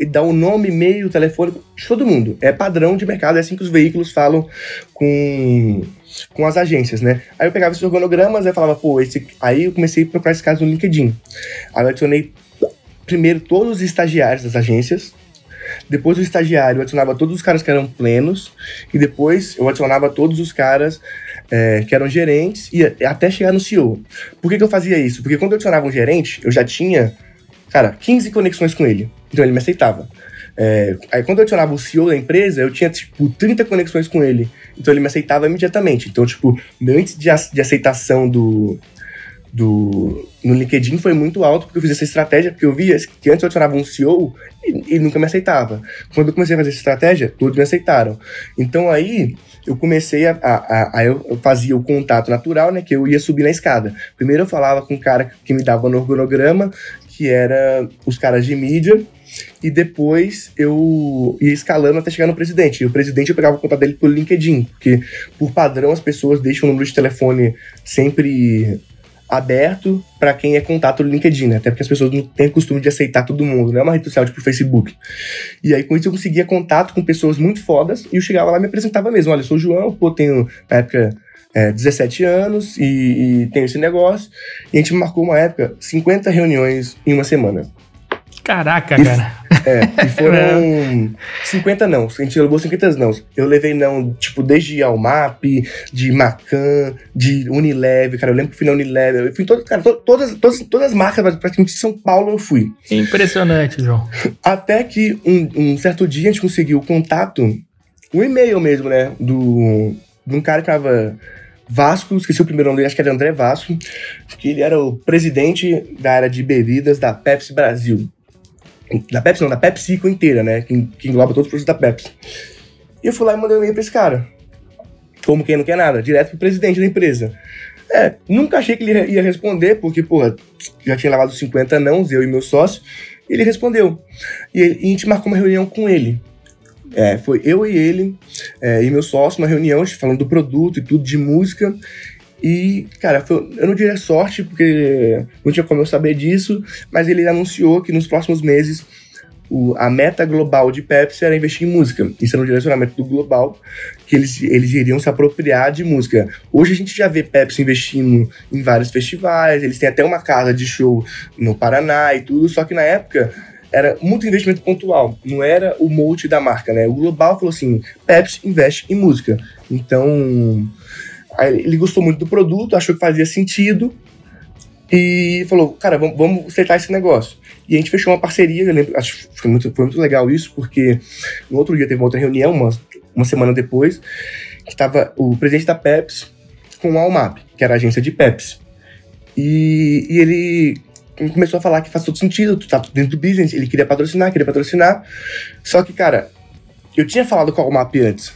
e dá o nome, e-mail, telefone de todo mundo. É padrão de mercado, é assim que os veículos falam com, com as agências, né? Aí eu pegava esses organogramas, eu falava, pô, esse. Aí eu comecei a procurar esse caso no LinkedIn. Aí eu adicionei primeiro todos os estagiários das agências, depois o estagiário eu adicionava todos os caras que eram plenos, e depois eu adicionava todos os caras é, que eram gerentes, e até chegar no CEO. Por que, que eu fazia isso? Porque quando eu adicionava um gerente, eu já tinha, cara, 15 conexões com ele. Então ele me aceitava. É, aí quando eu adicionava o CEO da empresa, eu tinha, tipo, 30 conexões com ele. Então ele me aceitava imediatamente. Então, tipo, meu índice de, de aceitação do, do, no LinkedIn foi muito alto, porque eu fiz essa estratégia, porque eu via que antes eu adicionava um CEO e, e nunca me aceitava. Quando eu comecei a fazer essa estratégia, todos me aceitaram. Então aí eu comecei a, a, a, eu fazia o contato natural, né, que eu ia subir na escada. Primeiro eu falava com o cara que me dava no organograma, que era os caras de mídia, e depois eu ia escalando até chegar no presidente. E o presidente eu pegava o contato dele pelo LinkedIn, porque por padrão as pessoas deixam o número de telefone sempre aberto para quem é contato no LinkedIn, né? Até porque as pessoas não têm costume de aceitar todo mundo, não é uma rede social tipo Facebook. E aí com isso eu conseguia contato com pessoas muito fodas e eu chegava lá e me apresentava mesmo. Olha, eu sou o João, pô, tenho na época é, 17 anos e, e tenho esse negócio. E a gente marcou uma época 50 reuniões em uma semana. Caraca, cara. É, e <laughs> foram 50 não. A gente levou 50 não. Eu levei não, tipo, desde Almap, de Macan, de Unilever, cara. Eu lembro que fui na Unilever. Eu fui em todo, cara, to, todas, todas, todas as marcas, praticamente de São Paulo eu fui. Impressionante, João. <laughs> Até que um, um certo dia a gente conseguiu o contato, o e-mail mesmo, né? Do, de um cara que tava. Vasco, esqueci o primeiro nome dele, acho que era André Vasco, que ele era o presidente da área de bebidas da Pepsi Brasil. Da Pepsi não, da PepsiCo inteira, né? Que, que engloba todos os produtos da Pepsi. E eu fui lá e mandei um e-mail pra esse cara. Como quem não quer nada, direto pro presidente da empresa. É, nunca achei que ele ia responder, porque, porra, já tinha levado 50 nãos, eu e meu sócio. E ele respondeu. E, e a gente marcou uma reunião com ele. É, foi eu e ele é, e meu sócio, uma reunião falando do produto e tudo, de música. E, cara, foi, eu não diria sorte, porque não tinha como eu saber disso, mas ele anunciou que nos próximos meses o, a meta global de Pepsi era investir em música. Isso era um direcionamento do global, que eles, eles iriam se apropriar de música. Hoje a gente já vê Pepsi investindo em vários festivais, eles têm até uma casa de show no Paraná e tudo, só que na época era muito investimento pontual, não era o molde da marca, né? O global falou assim: Pepsi investe em música. Então, ele gostou muito do produto, achou que fazia sentido e falou, cara, vamos, vamos acertar esse negócio. E a gente fechou uma parceria, eu lembro, acho que foi muito, foi muito legal isso, porque no outro dia teve uma outra reunião, uma, uma semana depois, que estava o presidente da Pepsi com a Almap, que era a agência de Pepsi. E, e ele começou a falar que faz todo sentido, tu tá dentro do business, ele queria patrocinar, queria patrocinar. Só que, cara, eu tinha falado com a Almap antes,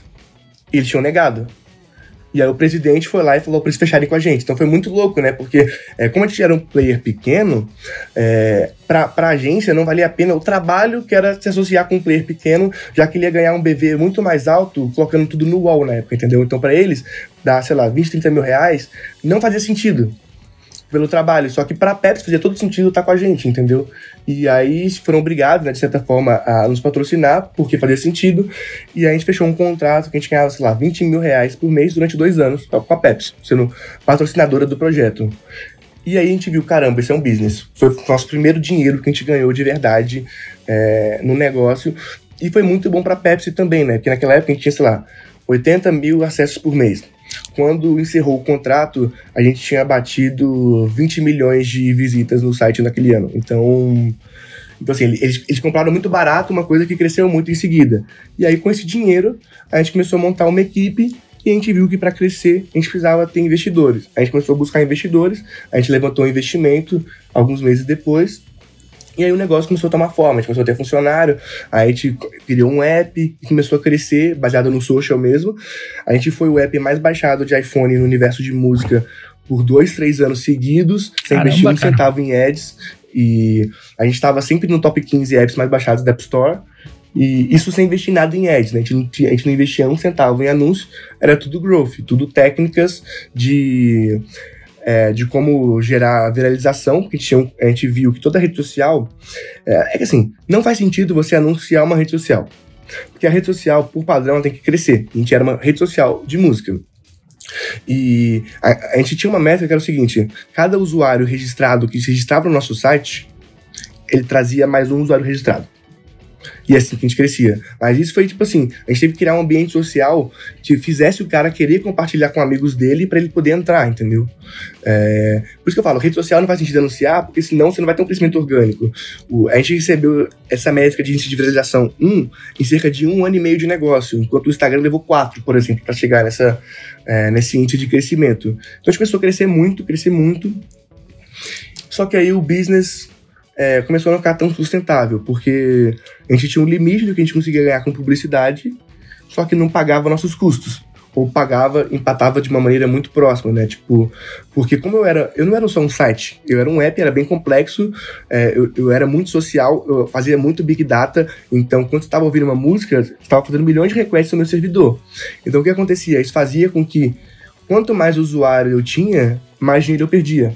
e eles tinham negado. E aí o presidente foi lá e falou para eles fecharem com a gente. Então foi muito louco, né? Porque é, como a gente era um player pequeno, é, para agência não valia a pena o trabalho que era se associar com um player pequeno, já que ele ia ganhar um BV muito mais alto, colocando tudo no UOL na época, entendeu? Então para eles, dar, sei lá, 20, 30 mil reais, não fazia sentido pelo trabalho. Só que pra Pepsi fazia todo sentido estar com a gente, entendeu? E aí foram obrigados, né, de certa forma, a nos patrocinar, porque fazia sentido. E a gente fechou um contrato que a gente ganhava, sei lá, 20 mil reais por mês durante dois anos com a Pepsi, sendo patrocinadora do projeto. E aí a gente viu, caramba, isso é um business. Foi o nosso primeiro dinheiro que a gente ganhou de verdade é, no negócio. E foi muito bom pra Pepsi também, né? Porque naquela época a gente tinha, sei lá, 80 mil acessos por mês. Quando encerrou o contrato, a gente tinha batido 20 milhões de visitas no site naquele ano. Então, então assim, eles, eles compraram muito barato uma coisa que cresceu muito em seguida. E aí, com esse dinheiro, a gente começou a montar uma equipe e a gente viu que para crescer a gente precisava ter investidores. A gente começou a buscar investidores, a gente levantou um investimento alguns meses depois E aí o negócio começou a tomar forma, a gente começou a ter funcionário, aí a gente criou um app e começou a crescer, baseado no social mesmo. A gente foi o app mais baixado de iPhone no universo de música por dois, três anos seguidos, sem Caramba, investir um cara. centavo em ads. E a gente estava sempre no top 15 apps mais baixados da App Store. E isso sem investir nada em ads, né? A gente não, a gente não investia um centavo em anúncio, era tudo growth, tudo técnicas de, é, de como gerar viralização, porque a gente, viu que toda rede social. É, é que assim, não faz sentido você anunciar uma rede social. Porque a rede social, por padrão, tem que crescer. A gente era uma rede social de música. E a, a gente tinha uma métrica que era o seguinte: cada usuário registrado que se registrava no nosso site, ele trazia mais um usuário registrado. E é assim que a gente crescia. Mas isso foi tipo assim: a gente teve que criar um ambiente social que fizesse o cara querer compartilhar com amigos dele para ele poder entrar, entendeu? É, por isso que eu falo: rede social não faz sentido anunciar, porque senão você não vai ter um crescimento orgânico. O- a gente recebeu essa métrica de índice de viralização 1 em cerca de um ano e meio de negócio, enquanto o Instagram levou 4, por exemplo, para chegar nessa, é, nesse índice de crescimento. Então a gente começou a crescer muito, crescer muito. Só que aí o business é, começou a não ficar tão sustentável, porque a gente tinha um limite do que a gente conseguia ganhar com publicidade, só que não pagava nossos custos. Ou pagava, empatava de uma maneira muito próxima, né? Tipo, porque como eu era. Eu não era só um site, eu era um app, era bem complexo, é, eu, eu era muito social, eu fazia muito big data, então quando estava ouvindo uma música, estava fazendo milhões de requests no meu servidor. Então o que acontecia? Isso fazia com que quanto mais usuário eu tinha, mais dinheiro eu perdia.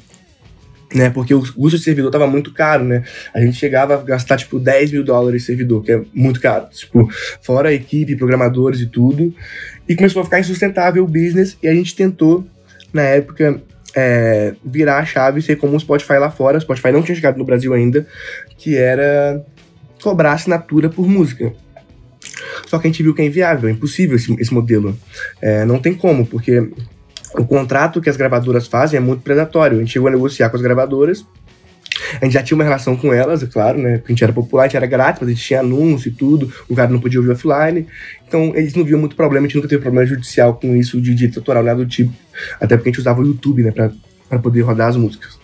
Né, porque o custo de servidor tava muito caro, né? A gente chegava a gastar, tipo, 10 mil dólares de servidor, que é muito caro. Tipo, fora a equipe, programadores e tudo. E começou a ficar insustentável o business e a gente tentou, na época, é, virar a chave e ser como o Spotify lá fora. O Spotify não tinha chegado no Brasil ainda, que era cobrar assinatura por música. Só que a gente viu que é inviável, é impossível esse, esse modelo. É, não tem como, porque o contrato que as gravadoras fazem é muito predatório. A gente chegou a negociar com as gravadoras. A gente já tinha uma relação com elas, é claro, né? Porque a gente era popular, a gente era grátis, mas a gente tinha anúncio e tudo. O cara não podia ouvir offline. Então, eles não viam muito problema. A gente nunca teve problema judicial com isso de direito autoral, nada do tipo. Até porque a gente usava o YouTube, né? Pra, pra poder rodar as músicas.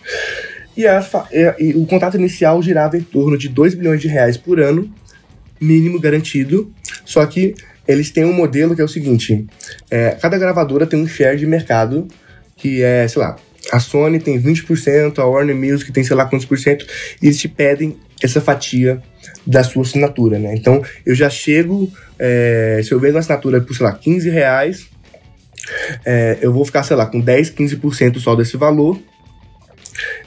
E, e- e o contrato inicial girava em torno de 2 bilhões de reais por ano, mínimo garantido. Só que eles têm um modelo que é o seguinte: é, cada gravadora tem um share de mercado que é, sei lá, a Sony tem 20%, a Warner Music tem sei lá quantos por cento, e eles te pedem essa fatia da sua assinatura, né? Então eu já chego, é, se eu vendo uma assinatura por, sei lá, 15 reais, é, eu vou ficar, sei lá, com 10, 15% só desse valor.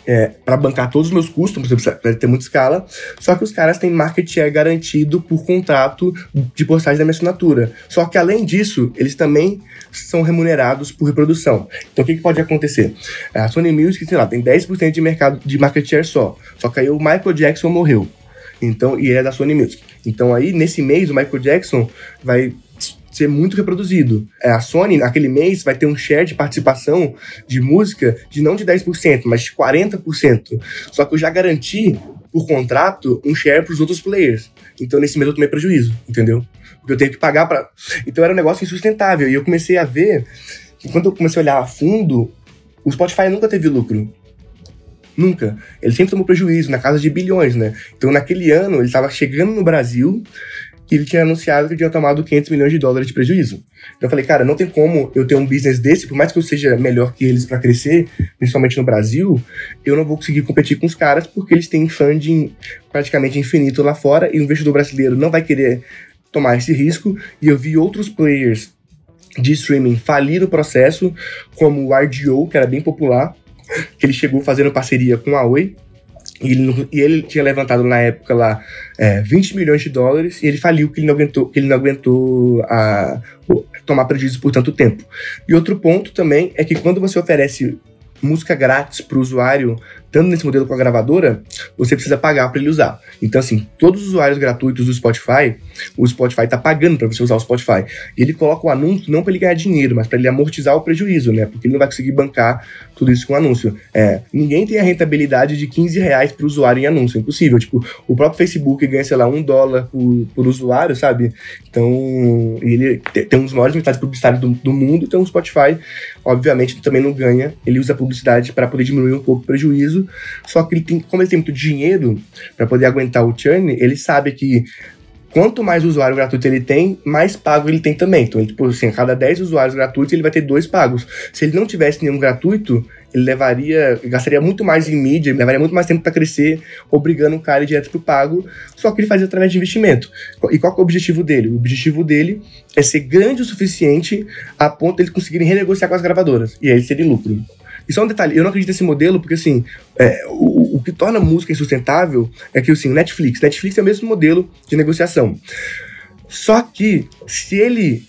É, para bancar todos os meus custos, você precisa ter muita escala. Só que os caras têm market share garantido por contrato de postagem da minha assinatura. Só que além disso, eles também são remunerados por reprodução. Então o que, que pode acontecer? A Sony Music, sei lá, tem 10% de mercado de market share só. Só que aí o Michael Jackson morreu. Então, e é da Sony Music. Então aí, nesse mês, o Michael Jackson vai ser muito reproduzido. É, A Sony, naquele mês, vai ter um share de participação de música de não de 10%, mas de 40%. Só que eu já garanti, por contrato, um share para os outros players. Então, nesse mês, eu tomei prejuízo, entendeu? Porque eu tenho que pagar para. Então, era um negócio insustentável. E eu comecei a ver que, quando eu comecei a olhar a fundo, o Spotify nunca teve lucro. Nunca. Ele sempre tomou prejuízo, na casa de bilhões, né? Então, naquele ano, ele estava chegando no Brasil e ele tinha anunciado que tinha tomado 500 milhões de dólares de prejuízo. Então, eu falei, cara, não tem como eu ter um business desse, por mais que eu seja melhor que eles para crescer, principalmente no Brasil, eu não vou conseguir competir com os caras porque eles têm funding praticamente infinito lá fora e o investidor brasileiro não vai querer tomar esse risco. E eu vi outros players de streaming falir o processo, como o RDO, que era bem popular, que ele chegou fazendo parceria com a Oi. E ele, e ele tinha levantado na época lá é, 20 milhões de dólares e ele faliu que ele não aguentou, que ele não aguentou a, tomar prejuízo por tanto tempo. E outro ponto também é que quando você oferece música grátis para o usuário, tanto nesse modelo com a gravadora, você precisa pagar para ele usar. Então, assim, todos os usuários gratuitos do Spotify, o Spotify está pagando para você usar o Spotify. E ele coloca o anúncio não para ele ganhar dinheiro, mas para ele amortizar o prejuízo, né? Porque ele não vai conseguir bancar tudo isso com anúncio. É, ninguém tem a rentabilidade de 15 reais para o usuário em anúncio, é impossível. Tipo, o próprio Facebook ganha, sei lá, um dólar por, por usuário, sabe? Então, ele te- tem dos maiores mercados publicitários do, do mundo, então o Spotify, obviamente, também não ganha. Ele usa a publicidade para poder diminuir um pouco o prejuízo só que ele tem, como ele tem muito dinheiro para poder aguentar o churn, ele sabe que quanto mais usuário gratuito ele tem, mais pago ele tem também. Então, tipo assim, a cada 10 usuários gratuitos, ele vai ter dois pagos. Se ele não tivesse nenhum gratuito, ele levaria, gastaria muito mais em mídia, levaria muito mais tempo para crescer, obrigando o cara direto pro pago, só que ele fazia através de investimento. E qual é o objetivo dele? O objetivo dele é ser grande o suficiente a ponto de eles conseguirem renegociar com as gravadoras, e aí eles terem lucro. E só um detalhe, eu não acredito nesse modelo porque, assim, é, o que torna a música insustentável é que, assim, Netflix, Netflix é o mesmo modelo de negociação. Só que, se ele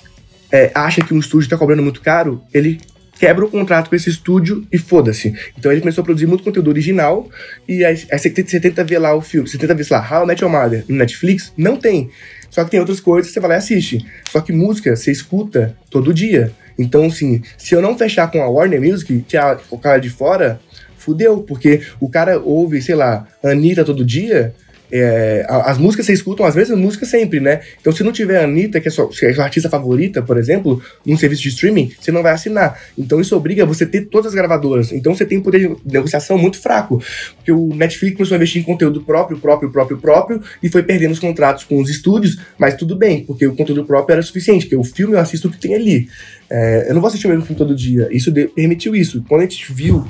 é, acha que um estúdio está cobrando muito caro, ele quebra o contrato com esse estúdio e foda-se. Então ele começou a produzir muito conteúdo original e aí, você, tenta ver lá o filme, você tenta ver, sei lá, How I Met Your Mother no Netflix, não tem. Só que tem outras coisas que você vai lá e assiste. Só que música você escuta todo dia. Então, assim, se eu não fechar com a Warner Music, tirar o cara de fora, fudeu, porque o cara ouve, sei lá, Anitta todo dia, é, as músicas você escutam as mesmas músicas sempre, né? Então, se não tiver a Anitta, que é, sua, que é sua artista favorita, por exemplo, num serviço de streaming, você não vai assinar. Então, isso obriga você a ter todas as gravadoras. Então, você tem um poder de negociação muito fraco. Porque o Netflix começou a investir em conteúdo próprio, próprio, próprio, próprio, e foi perdendo os contratos com os estúdios, mas tudo bem, porque o conteúdo próprio era suficiente, porque o filme eu assisto o que tem ali. É, eu não vou assistir o mesmo filme todo dia. Isso de, permitiu isso. Quando a gente viu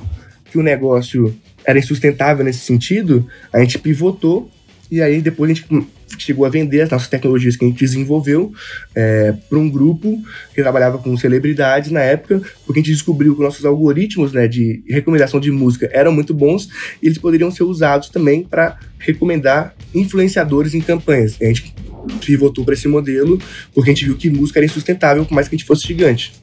que o negócio era insustentável nesse sentido, a gente pivotou e aí depois a gente chegou a vender as nossas tecnologias que a gente desenvolveu é, para um grupo que trabalhava com celebridades na época, porque a gente descobriu que nossos algoritmos né, de recomendação de música eram muito bons e eles poderiam ser usados também para recomendar influenciadores em campanhas. E a gente pivotou para esse modelo porque a gente viu que música era insustentável por mais que a gente fosse gigante.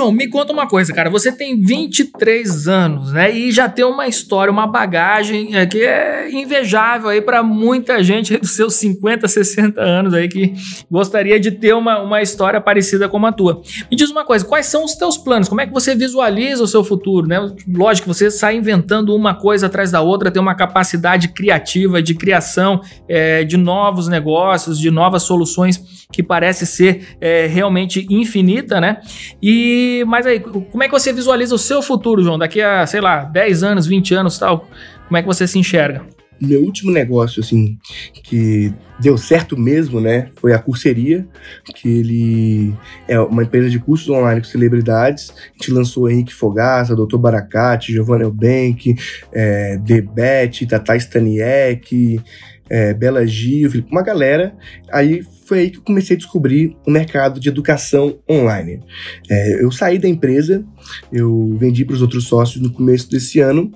João, me conta uma coisa, cara. Você tem 23 anos, né? E já tem uma história, uma bagagem é, que é invejável aí para muita gente dos seus 50, 60 anos aí que gostaria de ter uma, uma história parecida com a tua. Me diz uma coisa, quais são os teus planos? Como é que você visualiza o seu futuro, né? Lógico você sai inventando uma coisa atrás da outra, tem uma capacidade criativa de criação é, de novos negócios, de novas soluções que parece ser é, realmente infinita, né? E mas aí, como é que você visualiza o seu futuro, João? Daqui a, sei lá, 10 anos, 20 anos tal, como é que você se enxerga? Meu último negócio, assim, que deu certo mesmo, né, foi a Curseria, que ele é uma empresa de cursos online com celebridades. A gente lançou Henrique Fogaça, Dr. Baracate, Giovanna Elbank, é, Debete, Tata Staniek, é, Bela Gil, uma galera. Aí foi aí que eu comecei a descobrir o mercado de educação online. É, eu saí da empresa, eu vendi para os outros sócios no começo desse ano,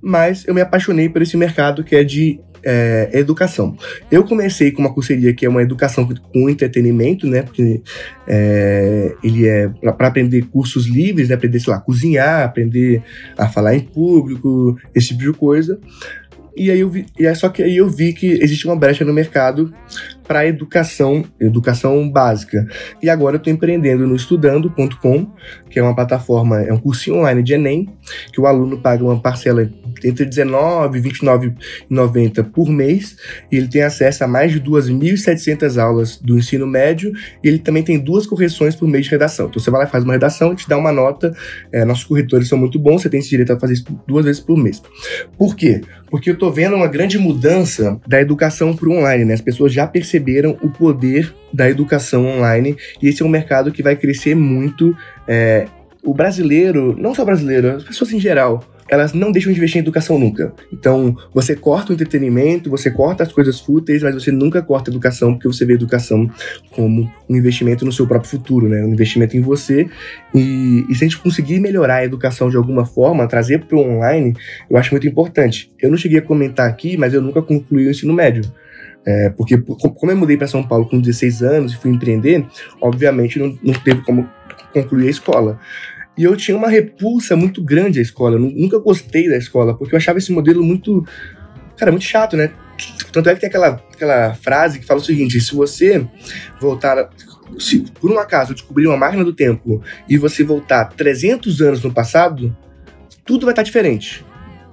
mas eu me apaixonei por esse mercado que é de é, educação. Eu comecei com uma curseria que é uma educação com entretenimento, né? Porque é, ele é para aprender cursos livres, né? Aprender, sei lá, cozinhar, aprender a falar em público, esse tipo de coisa. E aí eu vi, e é só que aí eu vi que existe uma brecha no mercado para educação, educação básica. E agora eu estou empreendendo no estudando.com, que é uma plataforma, é um cursinho online de Enem, que o aluno paga uma parcela entre 19 e 29,90 por mês, e ele tem acesso a mais de 2.700 aulas do ensino médio, e ele também tem duas correções por mês de redação. Então você vai lá, faz uma redação, te dá uma nota, é, nossos corretores são muito bons, você tem esse direito a fazer isso duas vezes por mês. Por quê? Porque eu estou vendo uma grande mudança da educação para o online, né? As pessoas já perceberam o poder da educação online, e esse é um mercado que vai crescer muito. É, o brasileiro, não só brasileiro, as pessoas em geral, elas não deixam de investir em educação nunca. Então, você corta o entretenimento, você corta as coisas fúteis, mas você nunca corta a educação, porque você vê a educação como um investimento no seu próprio futuro, né? Um investimento em você. E, e se a gente conseguir melhorar a educação de alguma forma, trazer para o online, eu acho muito importante. Eu não cheguei a comentar aqui, mas eu nunca concluí o ensino médio. É, porque como eu mudei para São Paulo com 16 anos e fui empreender, obviamente não, não teve como concluir a escola. E eu tinha uma repulsa muito grande à escola. Eu nunca gostei da escola, porque eu achava esse modelo muito. Cara, muito chato, né? Tanto é que tem aquela, aquela frase que fala o seguinte: se você voltar. Se por um acaso descobrir uma máquina do tempo e você voltar 300 anos no passado, tudo vai estar diferente.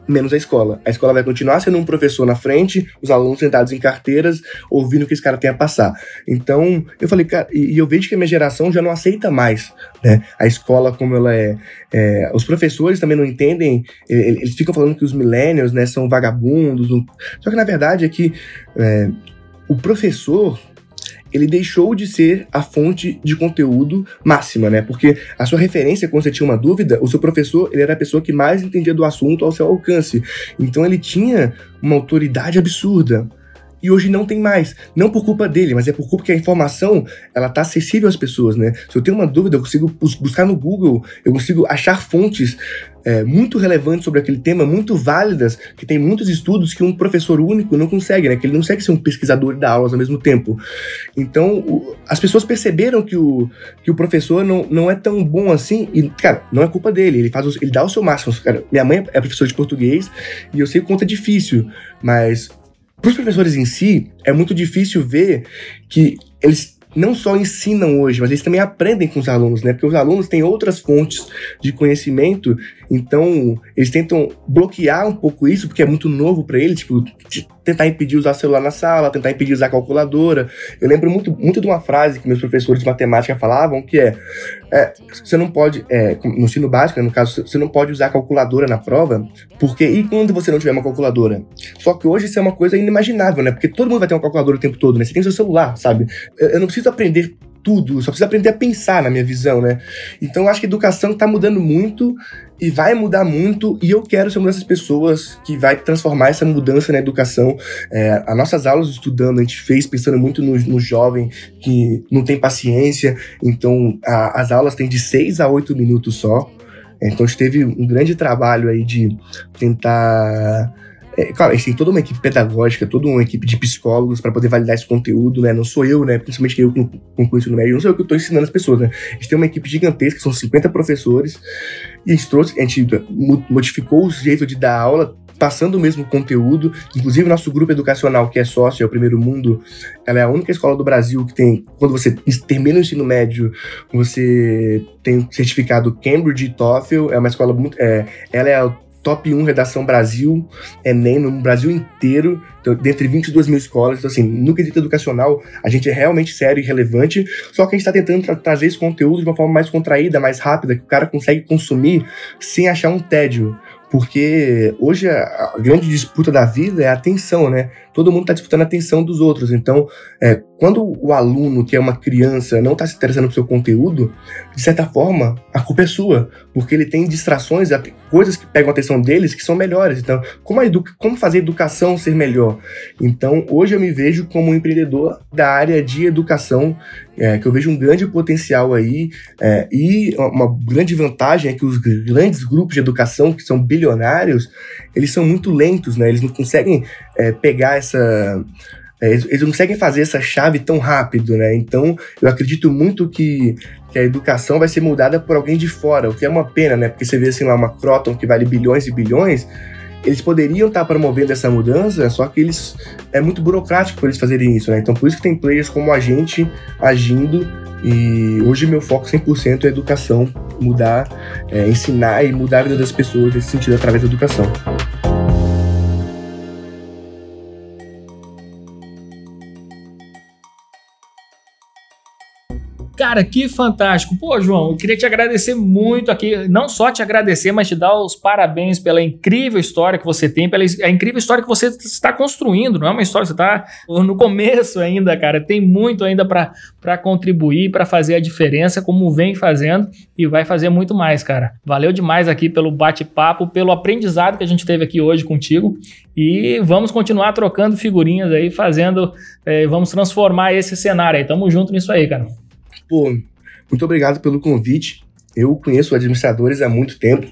Menos a escola. A escola vai continuar sendo um professor na frente, os alunos sentados em carteiras, ouvindo o que esse cara tem a passar. Então, eu falei, cara, e eu vejo que a minha geração já não aceita mais né? a escola como ela é, é. Os professores também não entendem, eles ficam falando que os millennials né, são vagabundos. Só que na verdade é que é, o professor ele deixou de ser a fonte de conteúdo máxima, né? Porque a sua referência, quando você tinha uma dúvida, o seu professor, ele era a pessoa que mais entendia do assunto ao seu alcance. Então ele tinha uma autoridade absurda e hoje não tem mais. Não por culpa dele, mas é por culpa que a informação ela está acessível às pessoas, né? Se eu tenho uma dúvida, eu consigo buscar no Google, eu consigo achar fontes é, muito relevantes sobre aquele tema, muito válidas, que tem muitos estudos que um professor único não consegue, né? Que ele não consegue ser um pesquisador e dar aulas ao mesmo tempo. Então, o, as pessoas perceberam que o, que o professor não, não é tão bom assim, e, cara, não é culpa dele, ele, faz o, ele dá o seu máximo. Cara, minha mãe é professora de português e eu sei o quanto é difícil, mas para os professores em si, é muito difícil ver que eles não só ensinam hoje, mas eles também aprendem com os alunos, né? Porque os alunos têm outras fontes de conhecimento, então eles tentam bloquear um pouco isso, porque é muito novo para eles, tipo, tentar impedir usar celular na sala, tentar impedir usar calculadora. Eu lembro muito, muito de uma frase que meus professores de matemática falavam, que é, é você não pode, é, no ensino básico, no caso, você não pode usar calculadora na prova, porque e quando você não tiver uma calculadora? Só que hoje isso é uma coisa inimaginável, né? Porque todo mundo vai ter uma calculadora o tempo todo, né? Você tem seu celular, sabe? Eu, eu não preciso aprender tudo, só precisa aprender a pensar, na minha visão, né? Então eu acho que a educação está mudando muito e vai mudar muito, e eu quero ser uma dessas pessoas que vai transformar essa mudança na educação. É, as nossas aulas estudando, a gente fez pensando muito no, no jovem que não tem paciência, então a, as aulas têm de 6 a 8 minutos só. Então a gente teve um grande trabalho aí de tentar é, claro, a gente tem toda uma equipe pedagógica, toda uma equipe de psicólogos para poder validar esse conteúdo, né? Não sou eu, né? Principalmente eu que concluí isso no médio, não sou eu que estou ensinando as pessoas, né? A gente tem uma equipe gigantesca, são 50 professores, e a gente trouxe, a gente modificou o jeito de dar aula, passando o mesmo conteúdo. Inclusive, nosso grupo educacional, que é sócio, é o Primeiro Mundo, ela é a única escola do Brasil que tem, quando você termina o ensino médio, você tem certificado Cambridge e TOEFL, é uma escola muito. É, ela é top 1 redação Brasil, Enem, no Brasil inteiro, então, dentre 22 mil escolas. Então, assim, no quesito educacional, a gente é realmente sério e relevante, só que a gente está tentando tra trazer esse conteúdo de uma forma mais contraída, mais rápida, que o cara consegue consumir sem achar um tédio. Porque hoje a grande disputa da vida é a atenção, né? Todo mundo está disputando a atenção dos outros. Então, é, quando o aluno, que é uma criança, não está se interessando pelo seu conteúdo, de certa forma, a culpa é sua, porque ele tem distrações, coisas que pegam a atenção deles que são melhores. Então, como, como fazer a educação ser melhor? Então, hoje eu me vejo como um empreendedor da área de educação, é, que eu vejo um grande potencial aí, é, e uma grande vantagem é que os grandes grupos de educação, que são bilionários, eles são muito lentos, né? Eles não conseguem é, pegar essa. É, eles não conseguem fazer essa chave tão rápido, né? Então, eu acredito muito que, que a educação vai ser mudada por alguém de fora, o que é uma pena, né? Porque você vê assim lá uma Croton que vale bilhões e bilhões, eles poderiam estar promovendo essa mudança, só que eles é muito burocrático para eles fazerem isso, né? Então, por isso que tem players como a gente agindo e hoje meu foco 100% é educação, mudar, é, ensinar e mudar a vida das pessoas nesse sentido através da educação. Cara, que fantástico. Pô, João, eu queria te agradecer muito aqui, não só te agradecer, mas te dar os parabéns pela incrível história que você tem, pela a incrível história que você está construindo. Não é uma história, você está no começo ainda, cara. Tem muito ainda para contribuir, para fazer a diferença, como vem fazendo e vai fazer muito mais, cara. Valeu demais aqui pelo bate-papo, pelo aprendizado que a gente teve aqui hoje contigo. E vamos continuar trocando figurinhas aí, fazendo, é, vamos transformar esse cenário aí. Tamo junto nisso aí, cara. Pô, muito obrigado pelo convite. Eu conheço administradores há muito tempo.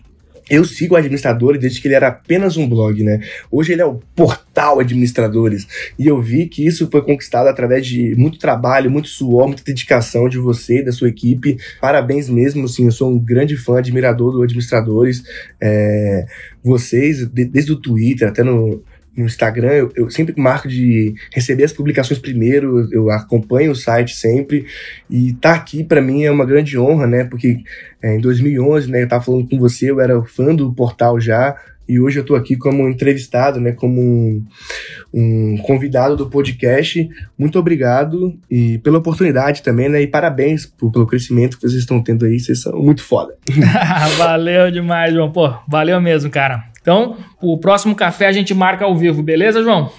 Eu sigo o administrador desde que ele era apenas um blog, né? Hoje ele é o portal Administradores. E eu vi que isso foi conquistado através de muito trabalho, muito suor, muita dedicação de você e da sua equipe. Parabéns mesmo, assim, eu sou um grande fã, admirador do Administradores. É, vocês, de, desde o Twitter até no, no Instagram, eu, eu, sempre marco de receber as publicações primeiro, eu acompanho o site sempre, e tá aqui para mim é uma grande honra, né, porque é, em 2011, né, eu tava falando com você, eu era fã do portal já, e hoje eu estou aqui como entrevistado, né, como um, um, convidado do podcast. Muito obrigado e pela oportunidade também, né, e parabéns por, pelo crescimento que vocês estão tendo aí, vocês são muito foda. <laughs> valeu demais, João, pô, valeu mesmo, cara. Então, o próximo café a gente marca ao vivo, beleza, João?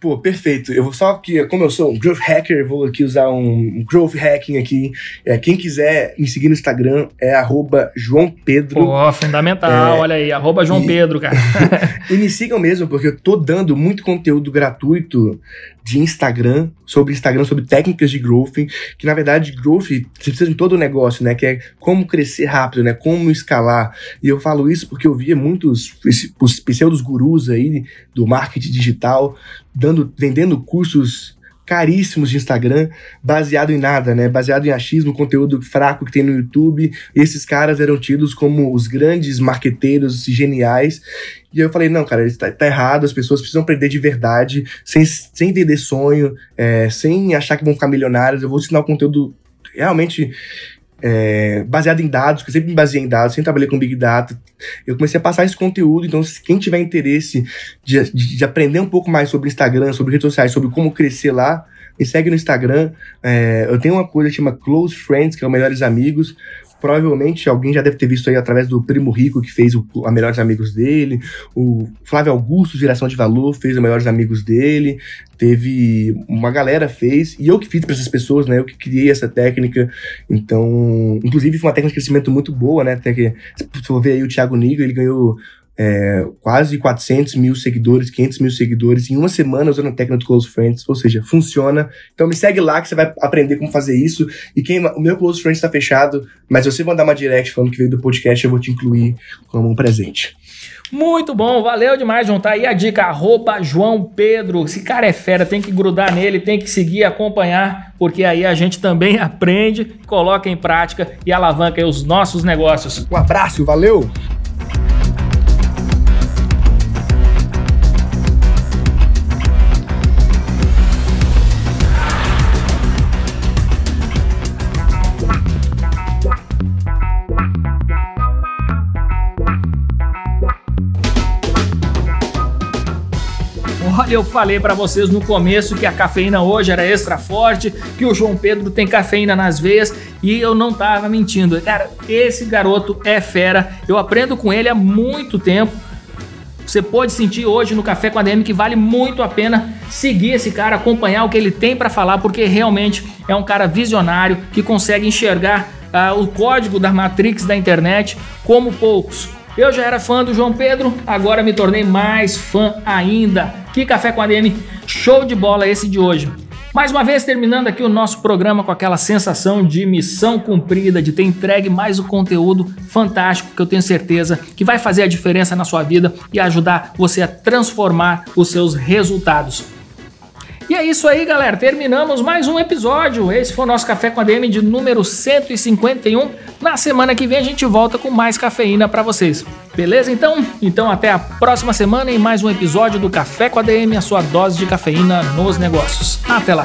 Pô, perfeito. Eu vou só que, como eu sou um growth hacker, vou aqui usar um growth hacking aqui. É, quem quiser me seguir no Instagram é arroba João Pedro. Pô, fundamental, é, olha aí, arroba João e, Pedro, cara. <laughs> e me sigam mesmo, porque eu tô dando muito conteúdo gratuito de Instagram, sobre Instagram, sobre técnicas de growth, que na verdade growth você precisa de todo o negócio, né? Que é como crescer rápido, né? Como escalar. E eu falo isso porque eu via muitos os pseudos gurus aí do marketing digital dando, vendendo cursos caríssimos de Instagram, baseado em nada, né? Baseado em achismo, conteúdo fraco que tem no YouTube. E esses caras eram tidos como os grandes marqueteiros geniais. E eu falei, não, cara, tá, tá errado, as pessoas precisam aprender de verdade, sem, sem vender sonho, é, sem achar que vão ficar milionários. Eu vou ensinar o conteúdo realmente é, baseado em dados, que eu sempre me baseei em dados, sempre trabalhei com Big Data. Eu comecei a passar esse conteúdo, então quem tiver interesse de, de, de aprender um pouco mais sobre Instagram, sobre redes sociais, sobre como crescer lá, me segue no Instagram. É, eu tenho uma coisa que chama Close Friends, que é o Melhores Amigos. Provavelmente alguém já deve ter visto aí através do Primo Rico, que fez o, a Melhores Amigos dele. O Flávio Augusto, Geração de Valor, fez o Melhores Amigos dele. Teve. Uma galera fez. E eu que fiz para essas pessoas, né? Eu que criei essa técnica. Então. Inclusive, foi uma técnica de crescimento muito boa, né? Até que, se for ver aí o Thiago Nigo, ele ganhou é, quase 400 mil seguidores, 500 mil seguidores em uma semana usando a técnica do Close Friends, ou seja, funciona. Então me segue lá que você vai aprender como fazer isso. E quem o meu Close Friends está fechado, mas se você mandar uma direct falando que veio do podcast, eu vou te incluir como um presente. Muito bom, valeu demais, João. Tá aí a dica, arroba João Pedro. Esse cara é fera, tem que grudar nele, tem que seguir, acompanhar, porque aí a gente também <laughs> aprende, coloca em prática e alavanca os nossos negócios. Um abraço, valeu! Olha, eu falei para vocês no começo que a cafeína hoje era extra forte, que o João Pedro tem cafeína nas veias e eu não tava mentindo. Cara, esse garoto é fera. Eu aprendo com ele há muito tempo. Você pode sentir hoje no Café com a DM que vale muito a pena seguir esse cara, acompanhar o que ele tem para falar, porque realmente é um cara visionário que consegue enxergar uh, o código da Matrix da internet como poucos. Eu já era fã do João Pedro, agora me tornei mais fã ainda. Que café com ADM, show de bola esse de hoje. Mais uma vez, terminando aqui o nosso programa com aquela sensação de missão cumprida, de ter entregue mais um conteúdo fantástico que eu tenho certeza que vai fazer a diferença na sua vida e ajudar você a transformar os seus resultados. E é isso aí, galera. Terminamos mais um episódio. Esse foi o nosso Café com a DM de número 151. Na semana que vem a gente volta com mais cafeína para vocês. Beleza então? Então até a próxima semana em mais um episódio do Café com a DM, a sua dose de cafeína nos negócios. Até lá.